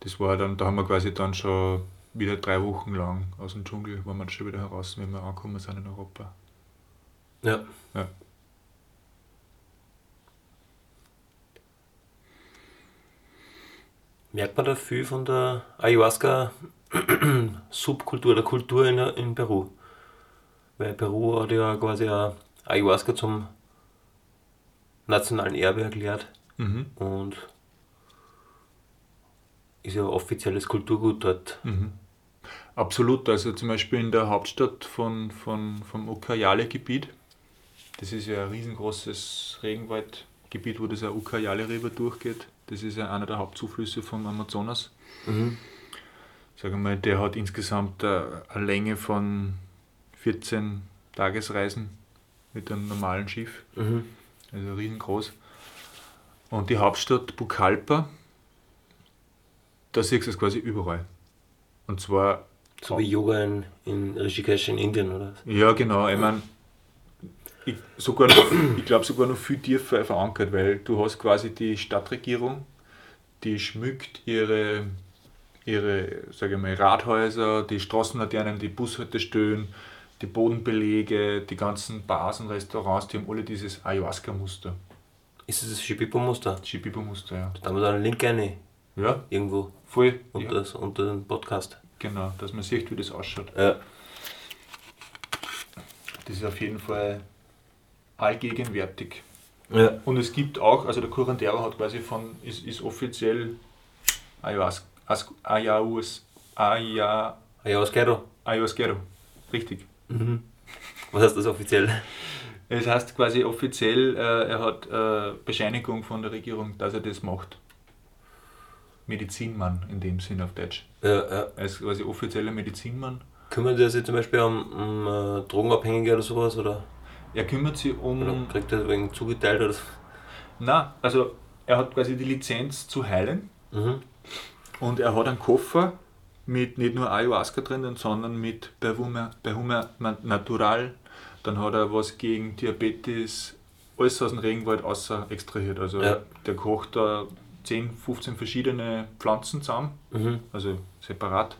das war dann, da haben wir quasi dann schon wieder drei Wochen lang aus dem Dschungel, waren wir schon wieder heraus, wenn wir angekommen sind in Europa. Ja. ja. Merkt man da viel von der Ayahuasca-Subkultur, der Kultur in, in Peru? Weil Peru hat ja quasi Ayahuasca zum nationalen Erbe erklärt. Mhm. Und ist ja offizielles Kulturgut dort. Mhm. Absolut, also zum Beispiel in der Hauptstadt von, von, vom Ucayale-Gebiet, das ist ja ein riesengroßes Regenwaldgebiet, wo das Ucayale River durchgeht. Das ist ja einer der Hauptzuflüsse vom Amazonas. Mhm. Sag mal, der hat insgesamt eine Länge von 14 Tagesreisen mit einem normalen Schiff. Mhm. Also riesengroß. Und die Hauptstadt Pucallpa, da siehst du es quasi überall. Und zwar. So wie Yoga in, in Rishikesh in Indien, oder? Ja, genau. Ich meine, ich, ich glaube sogar noch viel tiefer verankert, weil du hast quasi die Stadtregierung, die schmückt ihre, ihre sage ich mal, Rathäuser, die Straßenlaternen, die Bushaltestellen, die Bodenbelege, die ganzen Bars und Restaurants, die haben alle dieses Ayahuasca-Muster. Ist es das Shipipo-Muster? Shipipo-Muster, ja. Da haben wir da einen Link rein. Ja. Irgendwo. Voll. Unter, ja. unter dem Podcast. Genau, dass man sieht, wie das ausschaut. Ja. Das ist auf jeden Fall allgegenwärtig. Ja. Und es gibt auch, also der Curandero hat quasi von, ist, ist offiziell Ayahuasca, Ayahuasquero. Ayahuasquero, richtig. Mhm. Was heißt das offiziell? Es heißt quasi offiziell, äh, er hat äh, Bescheinigung von der Regierung, dass er das macht. Medizinmann in dem Sinn auf Deutsch. Ja, ja. Er ist quasi offizieller Medizinmann. Kümmert er sich zum Beispiel um, um äh, Drogenabhängige oder sowas? Oder, Er kümmert sich um. oder kriegt er wegen zugeteilt oder so? Na, also er hat quasi die Lizenz zu heilen Mhm. und er hat einen Koffer mit nicht nur Ayahuasca drinnen, sondern mit Perfume, Perfume Natural. Dann hat er was gegen Diabetes, alles aus dem Regenwald außer extrahiert. Also Ja. der kocht da 10, 15 verschiedene Pflanzen zusammen, Mhm. also separat.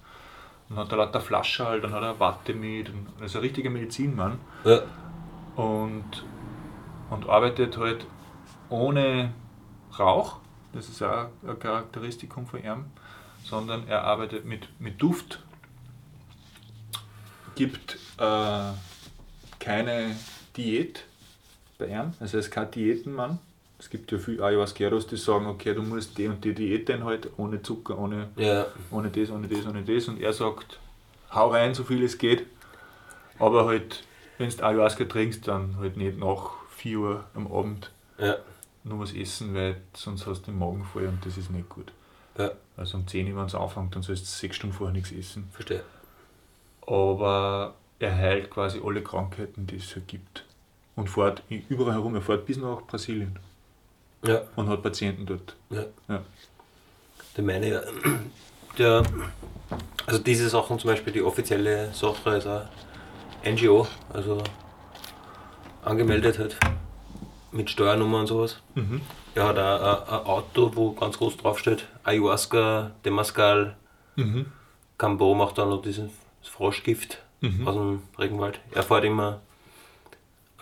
Dann hat er lauter Flasche halt, dann hat er Watte mit. Und ist ein richtiger Medizinmann. Ja. und, und arbeitet halt ohne Rauch, das ist auch ein Charakteristikum von ihm, sondern er arbeitet mit, mit Duft, gibt äh, keine Diät bei ihm, also er ist kein Diätenmann. Es gibt ja viele Ayahuasqueros, die sagen, okay, du musst die und die Diät halt ohne Zucker, ohne Ja. ohne das, ohne das, ohne das. Und er sagt, hau rein, so viel es geht. Aber halt, wenn du Ayahuasca trinkst, dann halt nicht nach 4 Uhr am Abend Ja. nur was essen, weil sonst hast du den Magen voll und das ist nicht gut. Ja. Also um 10 Uhr, wenn es anfängt, dann sollst du 6 Stunden vorher nichts essen. Verstehe. Aber er heilt quasi alle Krankheiten, die es halt gibt. Und fährt überall herum, er fährt bis nach Brasilien Ja. und hat Patienten dort. Ja. Ja. Der meine, ja, der, also diese Sachen zum Beispiel, die offizielle Sache ist ein NGO, also angemeldet hat mit Steuernummer und sowas. Mhm. Er hat auch ein, ein Auto, wo ganz groß draufsteht, Ayahuasca, Temascal, Mhm. Cambo macht dann noch dieses Froschgift Mhm. aus dem Regenwald. Er fährt immer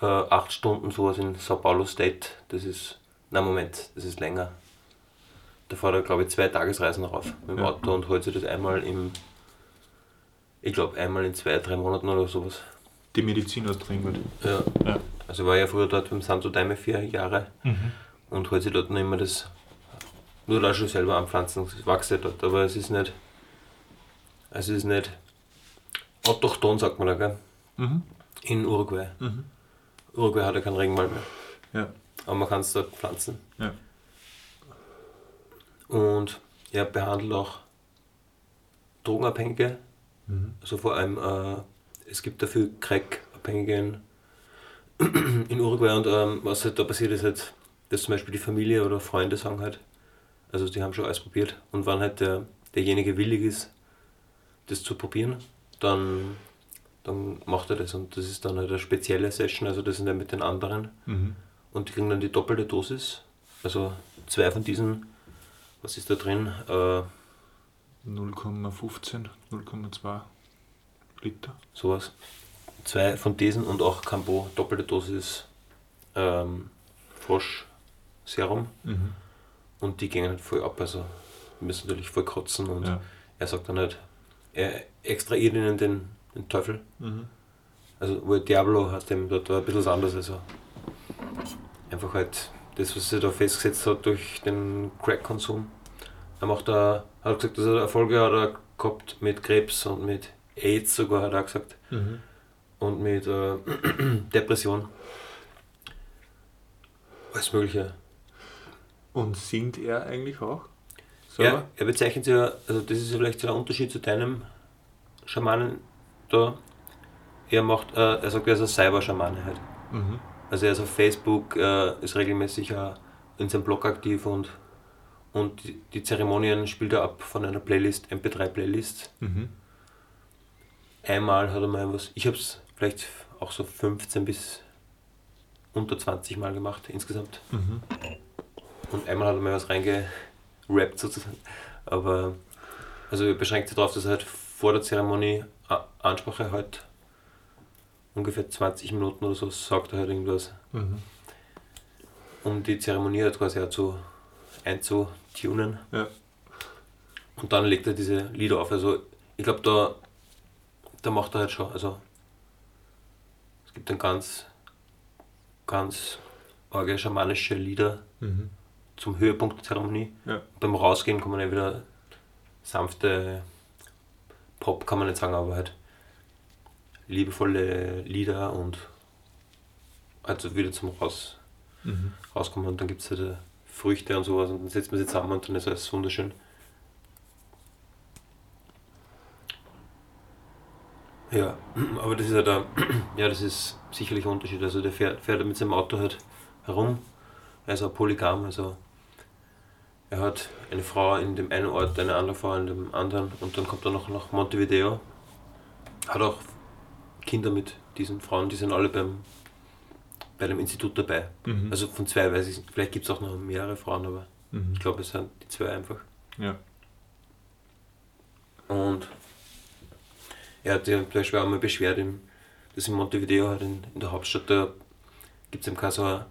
äh, acht Stunden sowas in Sao Paulo State. Das ist, na Moment, das ist länger. Da fährt er, glaube ich, zwei Tagesreisen rauf mit dem Ja. Auto und holt sich das einmal im, ich glaube, einmal in zwei, drei Monaten oder sowas. Die Medizin aus Dringend. Ja. Ja. Also war ja früher dort beim Santo Daime vier Jahre Mhm. und holt sich dort noch immer das, nur da schon selber anpflanzen. Es wächst ja dort, aber es ist nicht, es ist nicht autochton, sagt man da, gell? Mhm. In Uruguay. Mhm. Uruguay hat ja keinen Regenwald mehr. Ja. Aber man kann es dort pflanzen. Ja. Und er behandelt auch Drogenabhängige. Mhm. Also vor allem, äh, es gibt dafür Crack-Abhängige in, Uruguay. Und ähm, was halt da passiert ist, halt, dass zum Beispiel die Familie oder Freunde sagen halt, also die haben schon alles probiert. Und wenn halt der, derjenige willig ist, das zu probieren, dann, dann macht er das. Und das ist dann halt eine spezielle Session, also das sind dann mit den anderen. Mhm. Und die kriegen dann die doppelte Dosis. Also zwei von diesen, was ist da drin? Äh, 0,15, 0,2 Liter. sowas. Zwei von diesen und auch Cambo, doppelte Dosis ähm, Froschserum. Mhm. Und die gehen halt voll ab. Also müssen natürlich voll kotzen. Und Ja. er sagt dann halt, er extrahiert ihnen den, den Teufel. Mhm. Also wo Diablo hat dem dort war ein bisschen was anderes. Also einfach halt das, was er da festgesetzt hat durch den Crack-Konsum. Er macht da, hat gesagt, dass er Erfolge hat er gehabt mit Krebs und mit AIDS sogar, hat er gesagt. Mhm. Und mit äh, Depression. Alles Mögliche. Und singt er eigentlich auch? Ja, er bezeichnet sich ja, also das ist vielleicht so der Unterschied zu deinem Schamanen da. Er macht, äh, er sagt, er ist ein Cyber-Schamane halt. Mhm. Also er ist auf Facebook, äh, ist regelmäßig auch in seinem Blog aktiv und, und die, Zeremonien spielt er ab von einer Playlist, MP3-Playlist. Mhm. Einmal hat er mal was, ich habe es vielleicht auch so 15 bis unter 20 Mal gemacht insgesamt. Mhm. Und einmal hat er mal was reingerappt sozusagen. Aber also er beschränkt sich darauf, dass er halt vor der Zeremonie A- Ansprache halt ungefähr 20 Minuten oder so sagt er halt irgendwas, Mhm. um die Zeremonie halt quasi auch zu einzutunen. Ja. Und dann legt er diese Lieder auf. Also ich glaube da, da macht er halt schon, also es gibt dann ganz, ganz arge schamanische Lieder Mhm. zum Höhepunkt der Zeremonie. Ja. Beim Rausgehen kann man ja wieder sanfte Pop, kann man nicht sagen, aber halt liebevolle Lieder und also wieder zum Raus, Mhm. rauskommen und dann gibt es halt äh, Früchte und sowas und dann setzt man sie zusammen und dann ist alles wunderschön. Ja, aber das ist halt ein, ja, das ist sicherlich ein Unterschied. Also der fährt, fährt mit seinem Auto halt herum. Er ist ein Polygam, also er hat eine Frau in dem einen Ort, eine andere Frau in dem anderen und dann kommt er noch nach Montevideo. Hat auch Kinder mit diesen Frauen, die sind alle beim, bei dem Institut dabei. Mhm. Also von zwei weiß ich, vielleicht gibt es auch noch mehrere Frauen, aber Mhm. ich glaube es sind die zwei einfach. Ja. Und er hat zum Beispiel auch mal beschwert, im, dass in Montevideo halt in, in der Hauptstadt, da gibt es eben kein so ein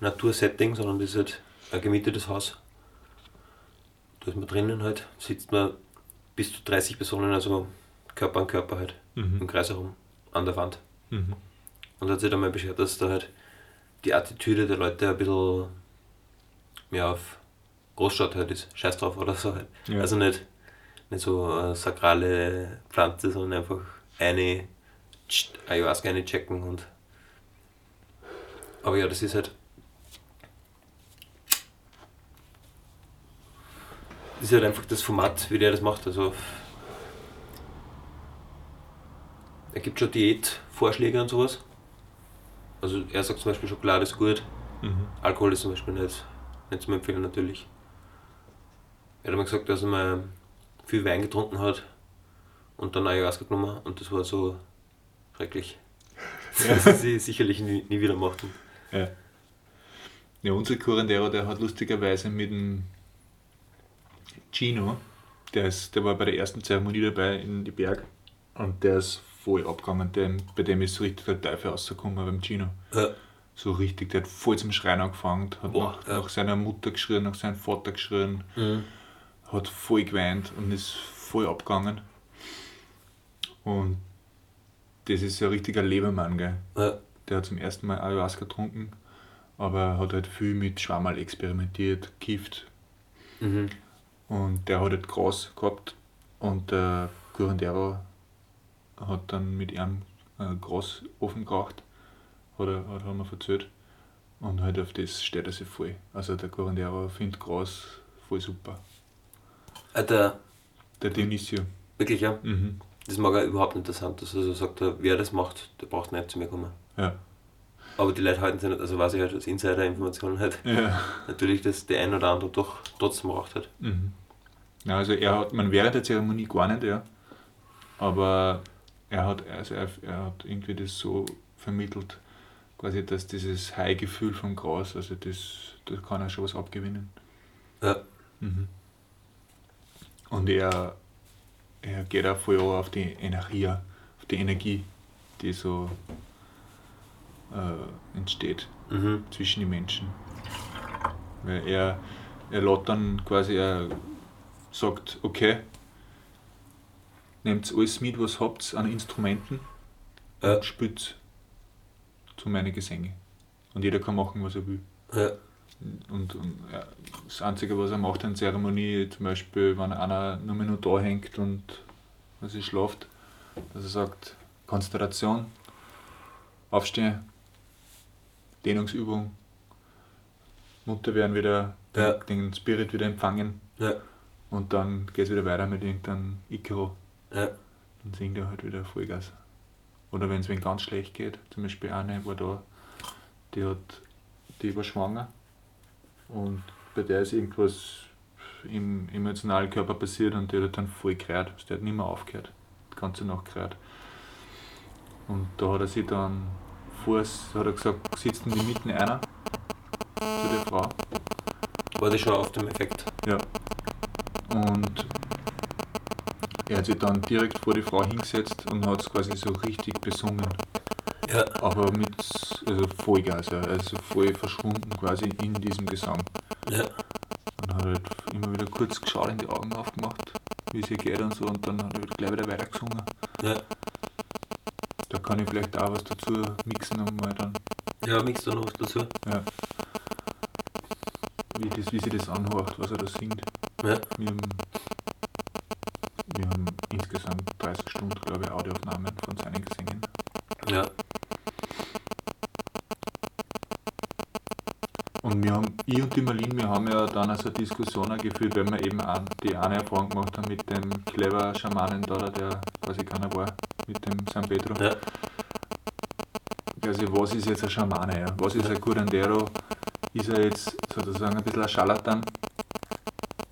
Natursetting, sondern das ist halt ein gemietetes Haus. Da ist man drinnen halt, sitzt man bis zu 30 Personen, also Körper an Körper halt, im Mhm. Kreis herum, an der Wand. Mhm. Und hat sich dann mal beschwert, dass da halt die Attitüde der Leute ein bisschen mehr auf Großstadt halt ist, scheiß drauf oder so halt. Ja. Also nicht, nicht so eine sakrale Pflanze, sondern einfach eine Ayahuasca eine checken und aber ja, das ist halt das ist halt einfach das Format, wie der das macht. Also er gibt schon Diätvorschläge und sowas. Also er sagt zum Beispiel Schokolade ist gut, Mhm. Alkohol ist zum Beispiel nicht, nicht zu empfehlen natürlich. Er hat mal gesagt, dass er mal viel Wein getrunken hat und dann Ayahuasca genommen und das war so schrecklich. Das er sie sicherlich nie, nie wieder macht. Und Ja. Ja, unser Curandero, der hat lustigerweise mit dem Gino, der, ist, der war bei der ersten Zeremonie dabei in die Berg und der ist voll abgegangen. Der, bei dem ist so richtig der Teufel rausgekommen beim Gino. Ja, So richtig, der hat voll zum Schreien angefangen, hat Boah, nach, ja. nach seiner Mutter geschrien, nach seinem Vater geschrien, mhm. hat voll geweint und ist voll abgegangen. Und das ist ja ein richtiger Lebermann, gell? ja, Der hat zum ersten Mal Ayahuasca getrunken, aber hat halt viel mit Schwammerl experimentiert, kifft mhm. und der hat halt Gras gehabt und der Curandero hat dann mit ihm einen Grasofen geraucht, hat er, hat er mir erzählt und halt auf das steht er sich voll. Also der Curandero findet Gras voll super. Ah, der, Der Dionisio. wirklich, ja. Mhm. Das mag er überhaupt nicht interessant. Also sagt er, wer das macht, der braucht nicht zu mir kommen. Ja. Aber die Leute halten sich nicht, also weiß ich halt als Insider-Information halt, Ja. natürlich, dass der ein oder andere doch trotzdem raucht hat. Mhm. Ja, also er hat, man während der Zeremonie gar nicht, ja. Aber er hat, also er, er hat irgendwie das so vermittelt, quasi, dass dieses High-Gefühl vom Gras, also das, da kann er schon was abgewinnen. Ja, Mhm. Und er, er geht auch voll auch auf die Energie, auf die Energie, die so äh, entsteht mhm. zwischen den Menschen. Weil er, er lädt dann quasi, er sagt, okay, nehmt alles mit, was habt an Instrumenten Ja. und spielt zu meinen Gesänge. Und jeder kann machen, was er will. ja, Und, und ja, das Einzige, was er macht in Zeremonie, zum Beispiel, wenn einer nur mehr nur da hängt und was er schlaft, dass er sagt, Konzentration, aufstehen, Dehnungsübung, Mutter werden wieder, Ja. den Spirit wieder empfangen ja, und dann geht es wieder weiter mit irgendeinem Ikro. Ja, Dann singt er halt wieder Vollgas. Oder wenn es wen ganz schlecht geht, zum Beispiel eine war da, die hat, die war schwanger und bei der ist irgendwas im emotionalen Körper passiert und die hat dann voll gerät. Die hat nicht mehr aufgehört. Die ganze Nacht gerät. Und da hat er sich dann vor, hat er gesagt, sitzt in die Mitte einer zu der Frau. war das schon auf dem Effekt. Ja. Und er hat sich dann direkt vor die Frau hingesetzt und hat es quasi so richtig besungen. Ja, Aber mit also Vollgas, ja, also voll verschwunden quasi in diesem Gesang. ja, Und hat halt immer wieder kurz geschaut, in die Augen aufgemacht, wie es ihr geht und so, und dann hat er halt gleich wieder weiter gesungen. ja. Da kann ich vielleicht auch was dazu mixen einmal dann. Ja, mixst du noch was dazu? Ja. Wie, das, wie sie das anhört, was er da singt. Ja, Wir haben, wir haben insgesamt 30 Stunden, glaube ich, Audioaufnahmen von seinen Gesängen. ja. wir haben, ich und die Marlene, wir haben ja dann also Diskussionen geführt, weil wir eben auch die eine Erfahrung gemacht haben mit dem clever Schamanen da, der quasi keiner war, mit dem San Pedro. Ja. Also was ist jetzt ein Schamane? Ja? Was ist ein Curandero? Ist er jetzt sozusagen ein bisschen ein Scharlatan?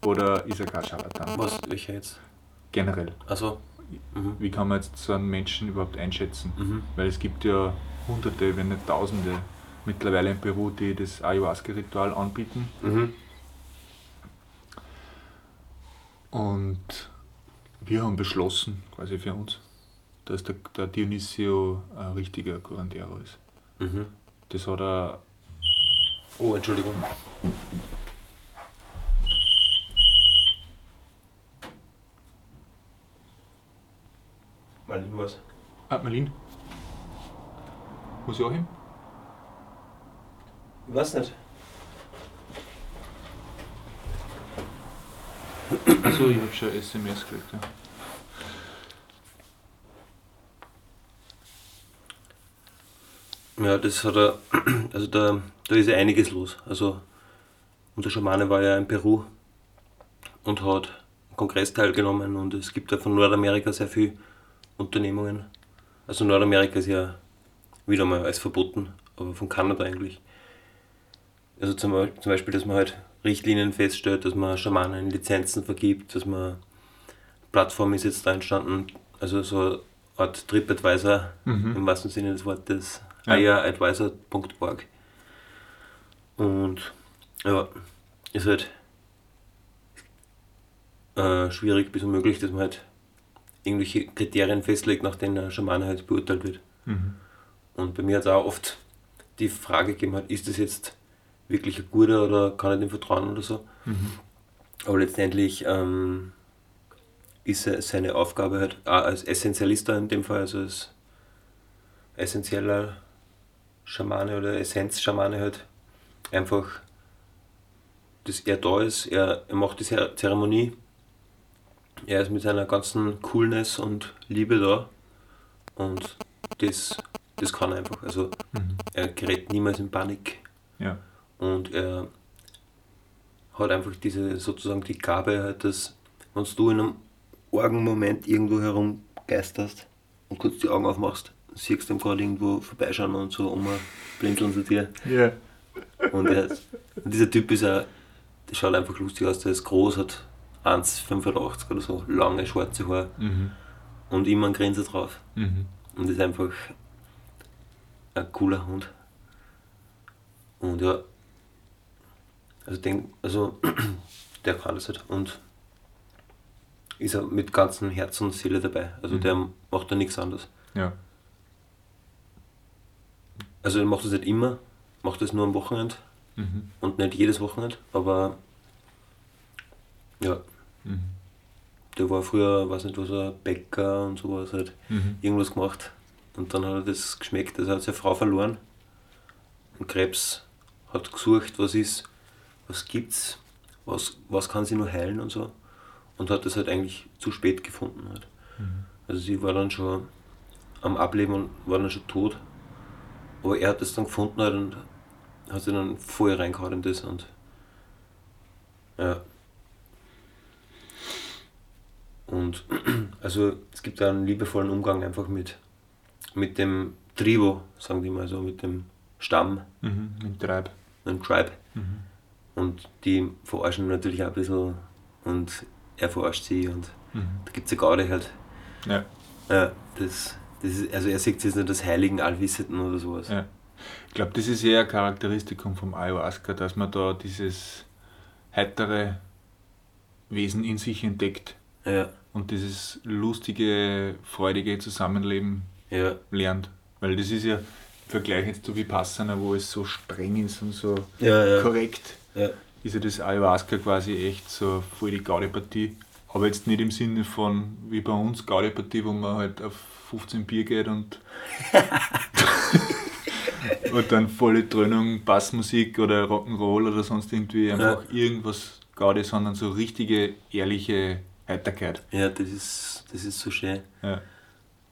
Oder ist er kein Scharlatan? Was, welcher jetzt? Generell. Also. Mhm. Wie kann man jetzt so einen Menschen überhaupt einschätzen? Mhm. Weil es gibt ja hunderte, wenn nicht tausende mittlerweile in Peru, die das Ayahuasca-Ritual anbieten. Mhm. Und wir haben beschlossen, quasi für uns, dass der, der Dionisio ein richtiger Curandero ist. Mhm. Das hat er. Oh, Entschuldigung. Marlin was? Ah, Marlin? Muss ich auch hin? Ich weiß nicht. Achso, ich habe schon SMS gekriegt, ja. Ja, das hat er, also da, da ist ja einiges los. Also unser Schamane war ja in Peru und hat am Kongress teilgenommen und es gibt ja von Nordamerika sehr viele Unternehmungen. Also Nordamerika ist ja wieder mal alles verboten, aber von Kanada eigentlich. Also zum, zum Beispiel, dass man halt Richtlinien feststellt, dass man Schamanen Lizenzen vergibt, dass man Plattform ist jetzt da entstanden, also so eine Art TripAdvisor mhm. im wahrsten Sinne des Wortes, ja. ayaadvisor.org. Und ja, ist halt äh, schwierig bis unmöglich, dass man halt irgendwelche Kriterien festlegt, nach denen ein Schamane halt beurteilt wird. Mhm. Und bei mir hat es auch oft die Frage gegeben, halt, ist das jetzt wirklich ein guter oder kann ich dem vertrauen oder so. Mhm. Aber letztendlich ähm, ist seine Aufgabe halt auch als Essentialist in dem Fall, also als essentieller Schamane oder Essenz-Schamane halt einfach, dass er da ist, er, er macht die Zeremonie, er ist mit seiner ganzen Coolness und Liebe da und das, das kann er einfach. Also mhm. er gerät niemals in Panik. Ja. Und er hat einfach diese sozusagen die Gabe, halt, dass wenn du in einem argen Moment irgendwo herumgeisterst und kurz die Augen aufmachst, siehst du ihm gerade irgendwo vorbeischauen und so um blinzeln zu dir. Ja. Und, er, und dieser Typ ist auch, der schaut einfach lustig aus, der ist groß, hat 1,85 oder so, lange schwarze Haare mhm. und immer ein Grinser drauf. Mhm. Und ist einfach ein cooler Hund. Und ja, also, denk, also der kann das halt. Und ist er mit ganzem Herz und Seele dabei. Also mhm. der macht da nichts anderes. Ja. Also er macht das nicht immer, macht das nur am Wochenende mhm. und nicht jedes Wochenende, aber ja. Mhm. Der war früher, weiß nicht was, ein Bäcker und sowas, halt mhm. irgendwas gemacht. Und dann hat er das geschmeckt, also er hat seine Frau verloren. Und Krebs hat gesucht, was ist was gibt's, was, was kann sie nur heilen und so. Und hat das halt eigentlich zu spät gefunden. Halt. Mhm. Also sie war dann schon am Ableben und war dann schon tot. Aber er hat das dann gefunden halt und hat sich dann voll reingehauen in das und ja. Und also es gibt da einen liebevollen Umgang einfach mit, mit dem Tribo, sagen die mal so, mit dem Stamm. Mhm, mit dem Tribe. Mit dem Tribe. Mhm. Und die verarschen natürlich auch ein bisschen und er verarscht sie und mhm. da gibt es ja Gaude halt. Ja. ja das, das ist, also er sieht jetzt nicht als heiligen Allwissenden oder sowas. Ja. Ich glaube, das ist eher ein Charakteristikum vom Ayahuasca, dass man da dieses heitere Wesen in sich entdeckt. Ja. Und dieses lustige, freudige Zusammenleben ja. lernt. Weil das ist ja im Vergleich jetzt zu Vipassana, wo es so streng ist und so ja, korrekt ist ja das Ayahuasca quasi echt so voll die Gaudi-Partie. Aber jetzt nicht im Sinne von, wie bei uns, Gaudi-Partie, wo man halt auf 15 Bier geht und, und dann volle Dröhnung, Bassmusik oder Rock'n'Roll oder sonst irgendwie einfach ja. irgendwas Gaudi, sondern so richtige, ehrliche Heiterkeit. Ja, das ist, das ist so schön. Ja.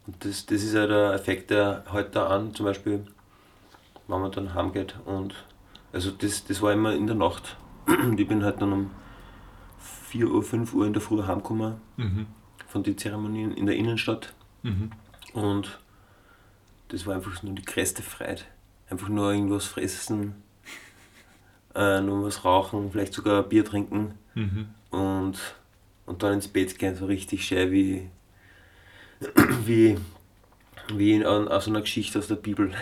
Und das, das ist ja der Effekt, der heute halt an, zum Beispiel, wenn man dann heimgeht und Also das, das war immer in der Nacht. Und ich bin halt dann um 4 Uhr, 5 Uhr in der Früh heimgekommen Mhm. von den Zeremonien in der Innenstadt. Mhm. Und das war einfach nur die größte Freude. Einfach nur irgendwas fressen, äh, nur was rauchen, vielleicht sogar Bier trinken Mhm. und, und dann ins Bett gehen, so richtig schön wie, wie, wie in, an- aus einer Geschichte aus der Bibel.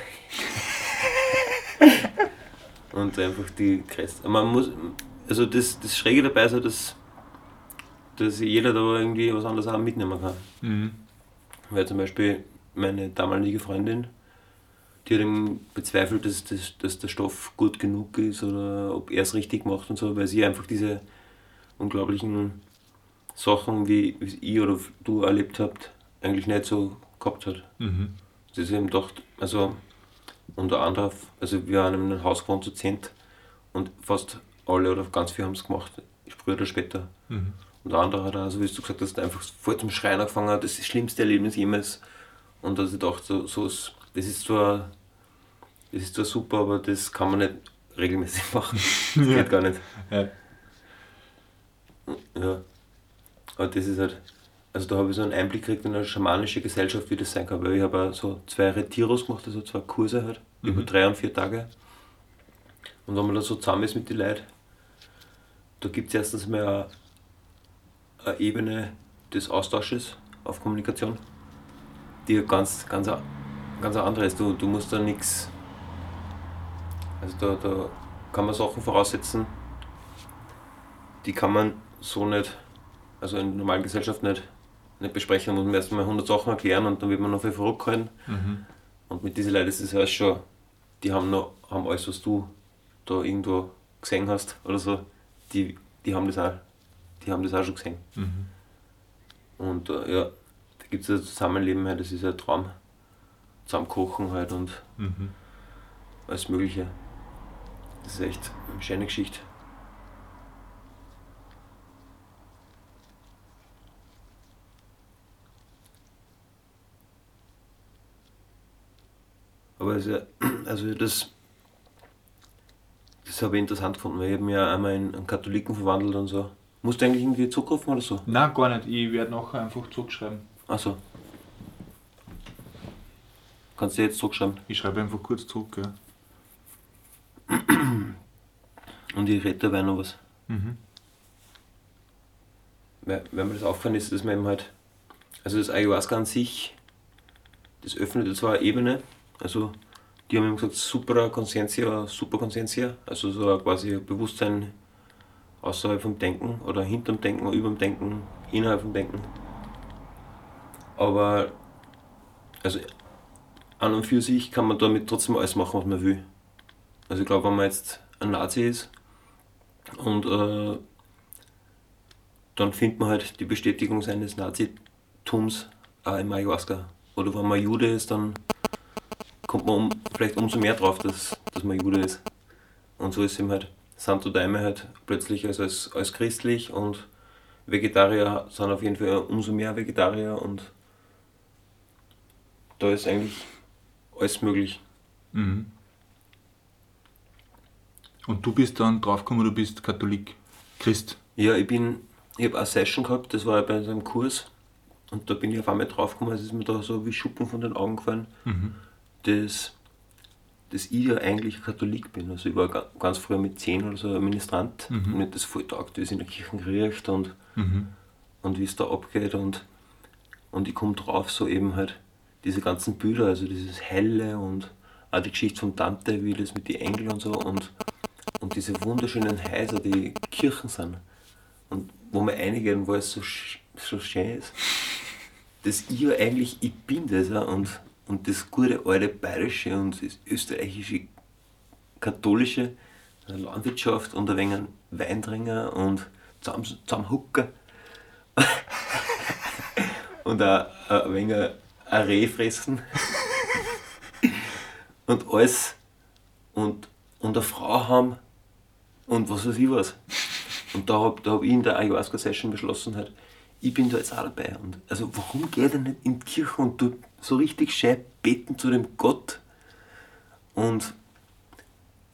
und einfach die größte. Man muss, also das, das Schräge dabei ist, dass, dass jeder da irgendwie was anderes auch mitnehmen kann. Mhm. Weil zum Beispiel meine damalige Freundin, die hat eben bezweifelt, dass, dass, dass der Stoff gut genug ist oder ob er es richtig macht und so, weil sie einfach diese unglaublichen Sachen, wie, ich oder du erlebt habt, eigentlich nicht so gehabt hat. Mhm. Sie ist eben gedacht, also unter anderem, also wir haben in einem Haus gewohnt zu zehnt und fast alle oder ganz viele haben es gemacht, früher oder später. Mhm. Und der andere hat auch, so wie du gesagt hast, einfach voll zum Schreien angefangen, das ist das schlimmste Erlebnis jemals. Und dass ich dachte, so, so ist, das ist zwar das ist zwar super, aber das kann man nicht regelmäßig machen. Das geht gar nicht. Ja. Ja. Aber das ist halt, also da habe ich so einen Einblick gekriegt in eine schamanische Gesellschaft, wie das sein kann, weil ich habe auch so zwei Retiros gemacht, also zwei Kurse halt, über drei und vier Tage. Und wenn man da so zusammen ist mit den Leuten, da gibt es erstens mal eine, eine Ebene des Austausches auf Kommunikation, die ganz, ganz, ganz andere ist. Du, du musst da nichts, also da, da kann man Sachen voraussetzen, die kann man so nicht, also in normalen Gesellschaft nicht, nicht besprechen. Da muss man erstmal 100 Sachen erklären und dann wird man noch viel verrückt gehalten. Mhm. Und mit diesen Leuten ist es ja schon, die haben noch haben alles, was du da irgendwo gesehen hast oder so, die, die haben das auch, die haben das auch schon gesehen. Mhm. Und äh, ja, da gibt es ein Zusammenleben halt, das ist ein Traum. Zusammen kochen halt und Mhm. alles Mögliche. Das ist echt eine schöne Geschichte. Aber es also das, das habe ich interessant gefunden, weil ich habe mich ja einmal in einen Katholiken verwandelt und so. Musst du eigentlich irgendwie zurückrufen oder so? Nein, gar nicht. Ich werde nachher einfach zurückschreiben. Achso. Kannst du jetzt zurückschreiben. Ich schreibe einfach kurz zurück. Ja. Und ich rede dabei noch was. Mhm. Weil, wenn mir das auffallen ist, dass man eben halt, also das Ayahuasca an sich, das öffnet zwar eine Ebene, also die haben eben gesagt, supra conscientia, super conscientia, also so quasi Bewusstsein außerhalb vom Denken oder hinterm Denken, überm Denken, innerhalb vom Denken. Aber, also an und für sich kann man damit trotzdem alles machen, was man will. Also ich glaube, wenn man jetzt ein Nazi ist und äh, dann findet man halt die Bestätigung seines Nazitums auch im Ayahuasca. Oder wenn man Jude ist, dann kommt man um, vielleicht umso mehr drauf, dass, dass man Jude ist. Und so ist ihm halt Santo Daime halt plötzlich als, als, als christlich und Vegetarier sind auf jeden Fall umso mehr Vegetarier und da ist eigentlich alles möglich. Mhm. Und du bist dann draufgekommen, du bist Katholik, Christ. Ja, ich bin, ich habe eine Session gehabt, das war bei so einem Kurs und da bin ich auf einmal draufgekommen, es ist mir da so wie Schuppen von den Augen gefallen, Mhm. Dass, dass ich ja eigentlich Katholik bin. Also ich war ga- ganz früher mit 10 oder so ein Ministrant Mhm. und mir das voll taugt, wie es in der Kirche riecht und, Mhm. und wie es da abgeht und, und ich komme drauf, so eben halt diese ganzen Bilder, also dieses Helle und auch die Geschichte von Tante, wie das mit den Engeln und so und, und diese wunderschönen Häuser, die Kirchen sind und wo man einigen, wo es so, so schön ist, dass ich ja eigentlich, ich bin das ja, und, und das gute alte bayerische und das österreichische katholische Landwirtschaft und ein wenig Weindringer und zusammen, zusammenhucken und auch ein wenig ein Reh fressen und alles und, und eine Frau haben und was weiß ich was. Und da habe da hab ich in der Ayahuasca-Session beschlossen, halt, ich bin da jetzt auch dabei. Und also warum geht er nicht in die Kirche und tut so richtig schön beten zu dem Gott? Und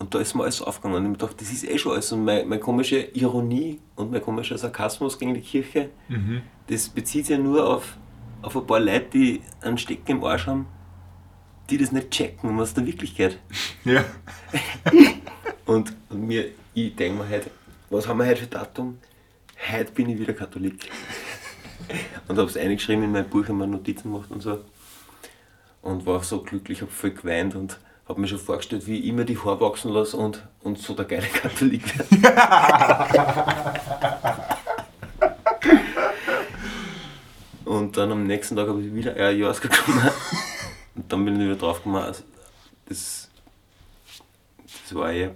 Und da ist mir alles aufgegangen. Und ich dachte, das ist eh schon alles. Und meine, meine komische Ironie und mein komischer Sarkasmus gegen die Kirche, Mhm. das bezieht sich ja nur auf, auf ein paar Leute, die einen Stecken im Arsch haben, die das nicht checken, was da wirklich geht. Ja. Und, und mir, ich denke mir halt, was haben wir heute für Datum? Heute bin ich wieder Katholik. und habe es eingeschrieben in mein Buch, habe mir Notizen gemacht und so. Und war so glücklich, habe voll geweint und habe mir schon vorgestellt, wie ich immer die Haare wachsen lasse und, und so der geile Katholik werde. und dann am nächsten Tag habe ich wieder Ayahuasca genommen. Und dann bin ich wieder drauf gekommen, also das, das war ja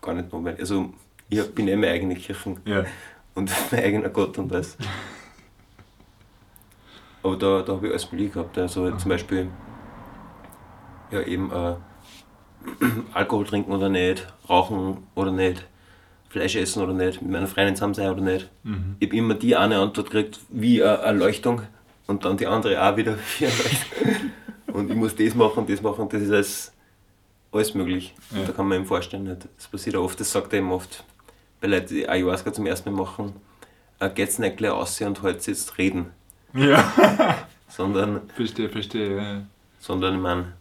gar nicht notwendig. Also ich bin eh meine eigene Kirche Ja. und mein eigener Gott und das. Aber da, da habe ich alles möglich gehabt. Also zum Beispiel ja eben äh, Alkohol trinken oder nicht, rauchen oder nicht, Fleisch essen oder nicht, mit meiner Freundin zusammen sein oder nicht. Mhm. Ich habe immer die eine Antwort gekriegt wie eine Erleuchtung und dann die andere auch wieder wie Erleuchtung. und ich muss das machen das machen, das ist alles, alles möglich. Ja. Und da kann man ihm vorstellen, nicht? das passiert auch oft, das sagt er ihm oft, bei Leuten, die Ayahuasca zum ersten Mal machen, äh, geht's nicht gleich aus und halt jetzt reden, Ja. sondern verstehe, verstehe. Ja. sondern ich meine,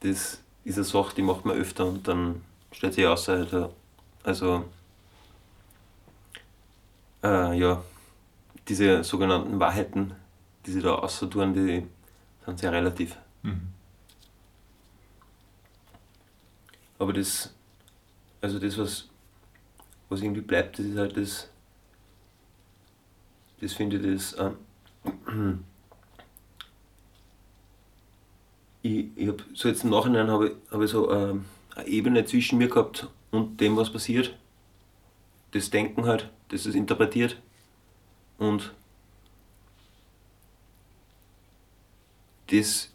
das ist eine Sache, die macht man öfter und dann stellt sich aus, Alter, also äh, ja, diese sogenannten Wahrheiten, die sie da außer die sind sehr relativ. Mhm. Aber das, also das, was, was irgendwie bleibt, das ist halt das, das finde ich das, ähm, ich, ich habe so jetzt im Nachhinein habe ich, habe ich so ähm, eine Ebene zwischen mir gehabt und dem, was passiert. Das Denken halt, das ist interpretiert und das,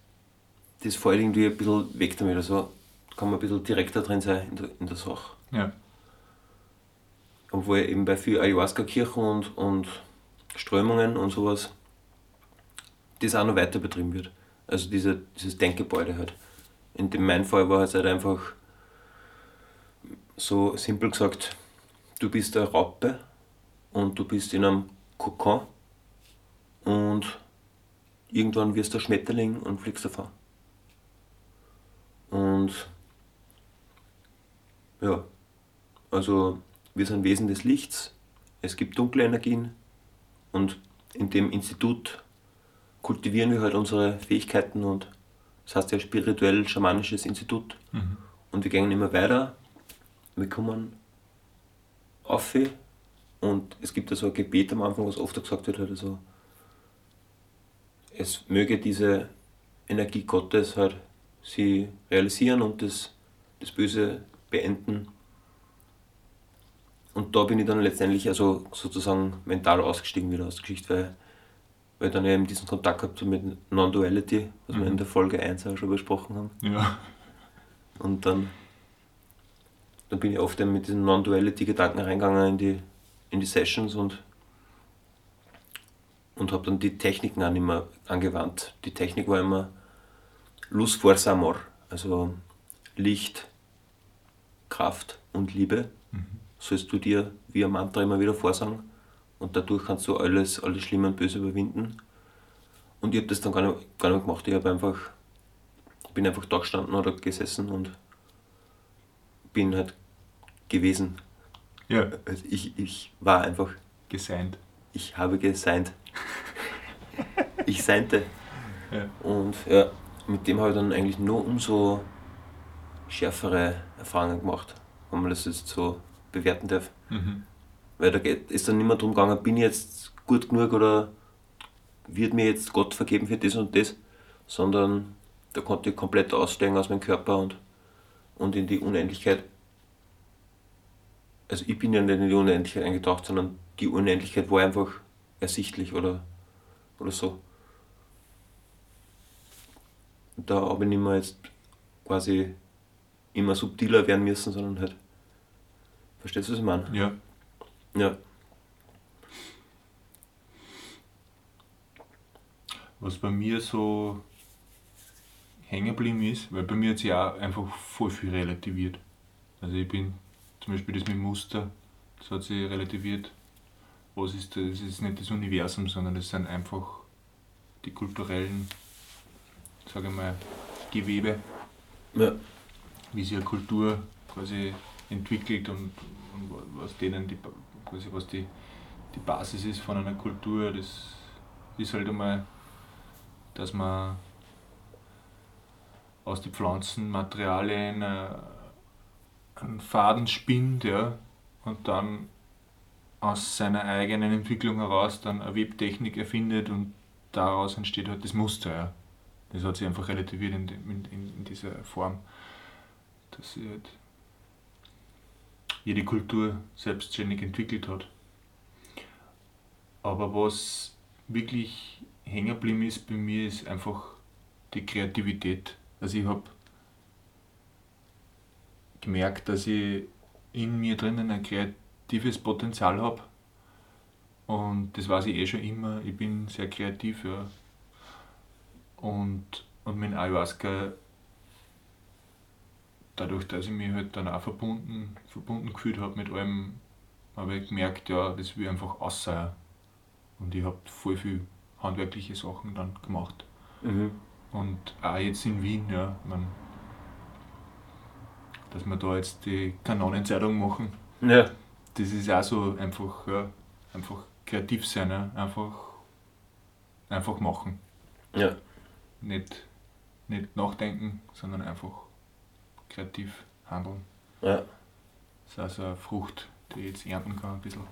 das fällt irgendwie ein bisschen weg damit. Also kann man ein bisschen direkter drin sein in der, in der Sache. Ja. Obwohl eben bei vielen Ayahuasca-Kirchen und, und Strömungen und sowas das auch noch weiter betrieben wird. Also diese, dieses Denkgebäude halt. In dem meinem Fall war es halt einfach so simpel gesagt, du bist eine Raupe und du bist in einem Kokon und irgendwann wirst du ein Schmetterling und fliegst davon. Und ja, also wir sind Wesen des Lichts, es gibt dunkle Energien und in dem Institut kultivieren wir halt unsere Fähigkeiten und das heißt ja spirituell-schamanisches Institut. Mhm. Und wir gehen immer weiter, wir kommen auf und es gibt da so ein Gebet am Anfang, was oft gesagt wird, halt also, es möge diese Energie Gottes halt sie realisieren und das, das Böse beenden. Und da bin ich dann letztendlich also sozusagen mental ausgestiegen wieder aus der Geschichte, weil, weil dann eben diesen Kontakt gehabt mit Non-Duality, was wir in der Folge 1 auch schon besprochen haben. Ja. Und dann, dann bin ich oft eben mit diesen Non-Duality-Gedanken reingegangen in die, in die Sessions und, und habe dann die Techniken auch nicht mehr angewandt. Die Technik war immer Luz, Forza, Amor, also Licht, Kraft und Liebe. Sollst du dir wie ein Mantra immer wieder vorsagen und dadurch kannst du alles, alles Schlimme und Böse überwinden. Und ich habe das dann gar nicht, gar nicht gemacht. Ich habe einfach bin einfach da gestanden oder gesessen und bin halt gewesen. Ja. Also ich, ich war einfach, Geseint. ich habe geseint. ich seinte. Ja. Und ja, mit dem habe ich dann eigentlich nur umso schärfere Erfahrungen gemacht, wenn man das jetzt so bewerten darf. Mhm. Weil da geht, ist dann nicht mehr darum gegangen, bin ich jetzt gut genug oder wird mir jetzt Gott vergeben für das und das, sondern da konnte ich komplett aussteigen aus meinem Körper und, und in die Unendlichkeit. Also ich bin ja nicht in die Unendlichkeit eingetaucht, sondern die Unendlichkeit war einfach ersichtlich oder, oder so. Da habe ich nicht mehr jetzt quasi immer subtiler werden müssen, sondern halt. Verstehst du, was ich meine? Ja. Ja. Was bei mir so hängen geblieben ist, weil bei mir hat sich auch einfach voll viel relativiert. Also ich bin zum Beispiel das mit Muster, das hat sich relativiert. Was ist das? Das ist nicht das Universum, sondern das sind einfach die kulturellen, sage ich mal, Gewebe, ja. wie sich eine Kultur quasi entwickelt und, und was denen die, quasi was die, die Basis ist von einer Kultur. Das ist halt einmal, dass man aus den Pflanzenmaterialien äh, einen Faden spinnt ja, und dann aus seiner eigenen Entwicklung heraus dann eine Webtechnik erfindet und daraus entsteht halt das Muster. Ja. Das hat sich einfach relativiert in, in, in dieser Form, dass sich halt jede Kultur selbstständig entwickelt hat. Aber was wirklich hängen geblieben ist bei mir, ist einfach die Kreativität. Also ich habe gemerkt, dass ich in mir drinnen ein kreatives Potenzial habe. Und das weiß ich eh schon immer. Ich bin sehr kreativ, ja. Und, und mit Ayahuasca, dadurch, dass ich mich halt dann auch verbunden, verbunden gefühlt habe mit allem, habe ich gemerkt, ja, das will einfach aussehen. Und ich habe voll viel handwerkliche Sachen dann gemacht. Mhm. Und auch jetzt in Wien, ja, man, dass wir da jetzt die Kanonenzeitung machen. Ja. Das ist auch so einfach, ja, einfach kreativ sein, ja, einfach, einfach machen. Ja. Nicht, nicht nachdenken, sondern einfach kreativ handeln. Ja. Das ist also eine Frucht, die ich jetzt ernten kann ein bisschen.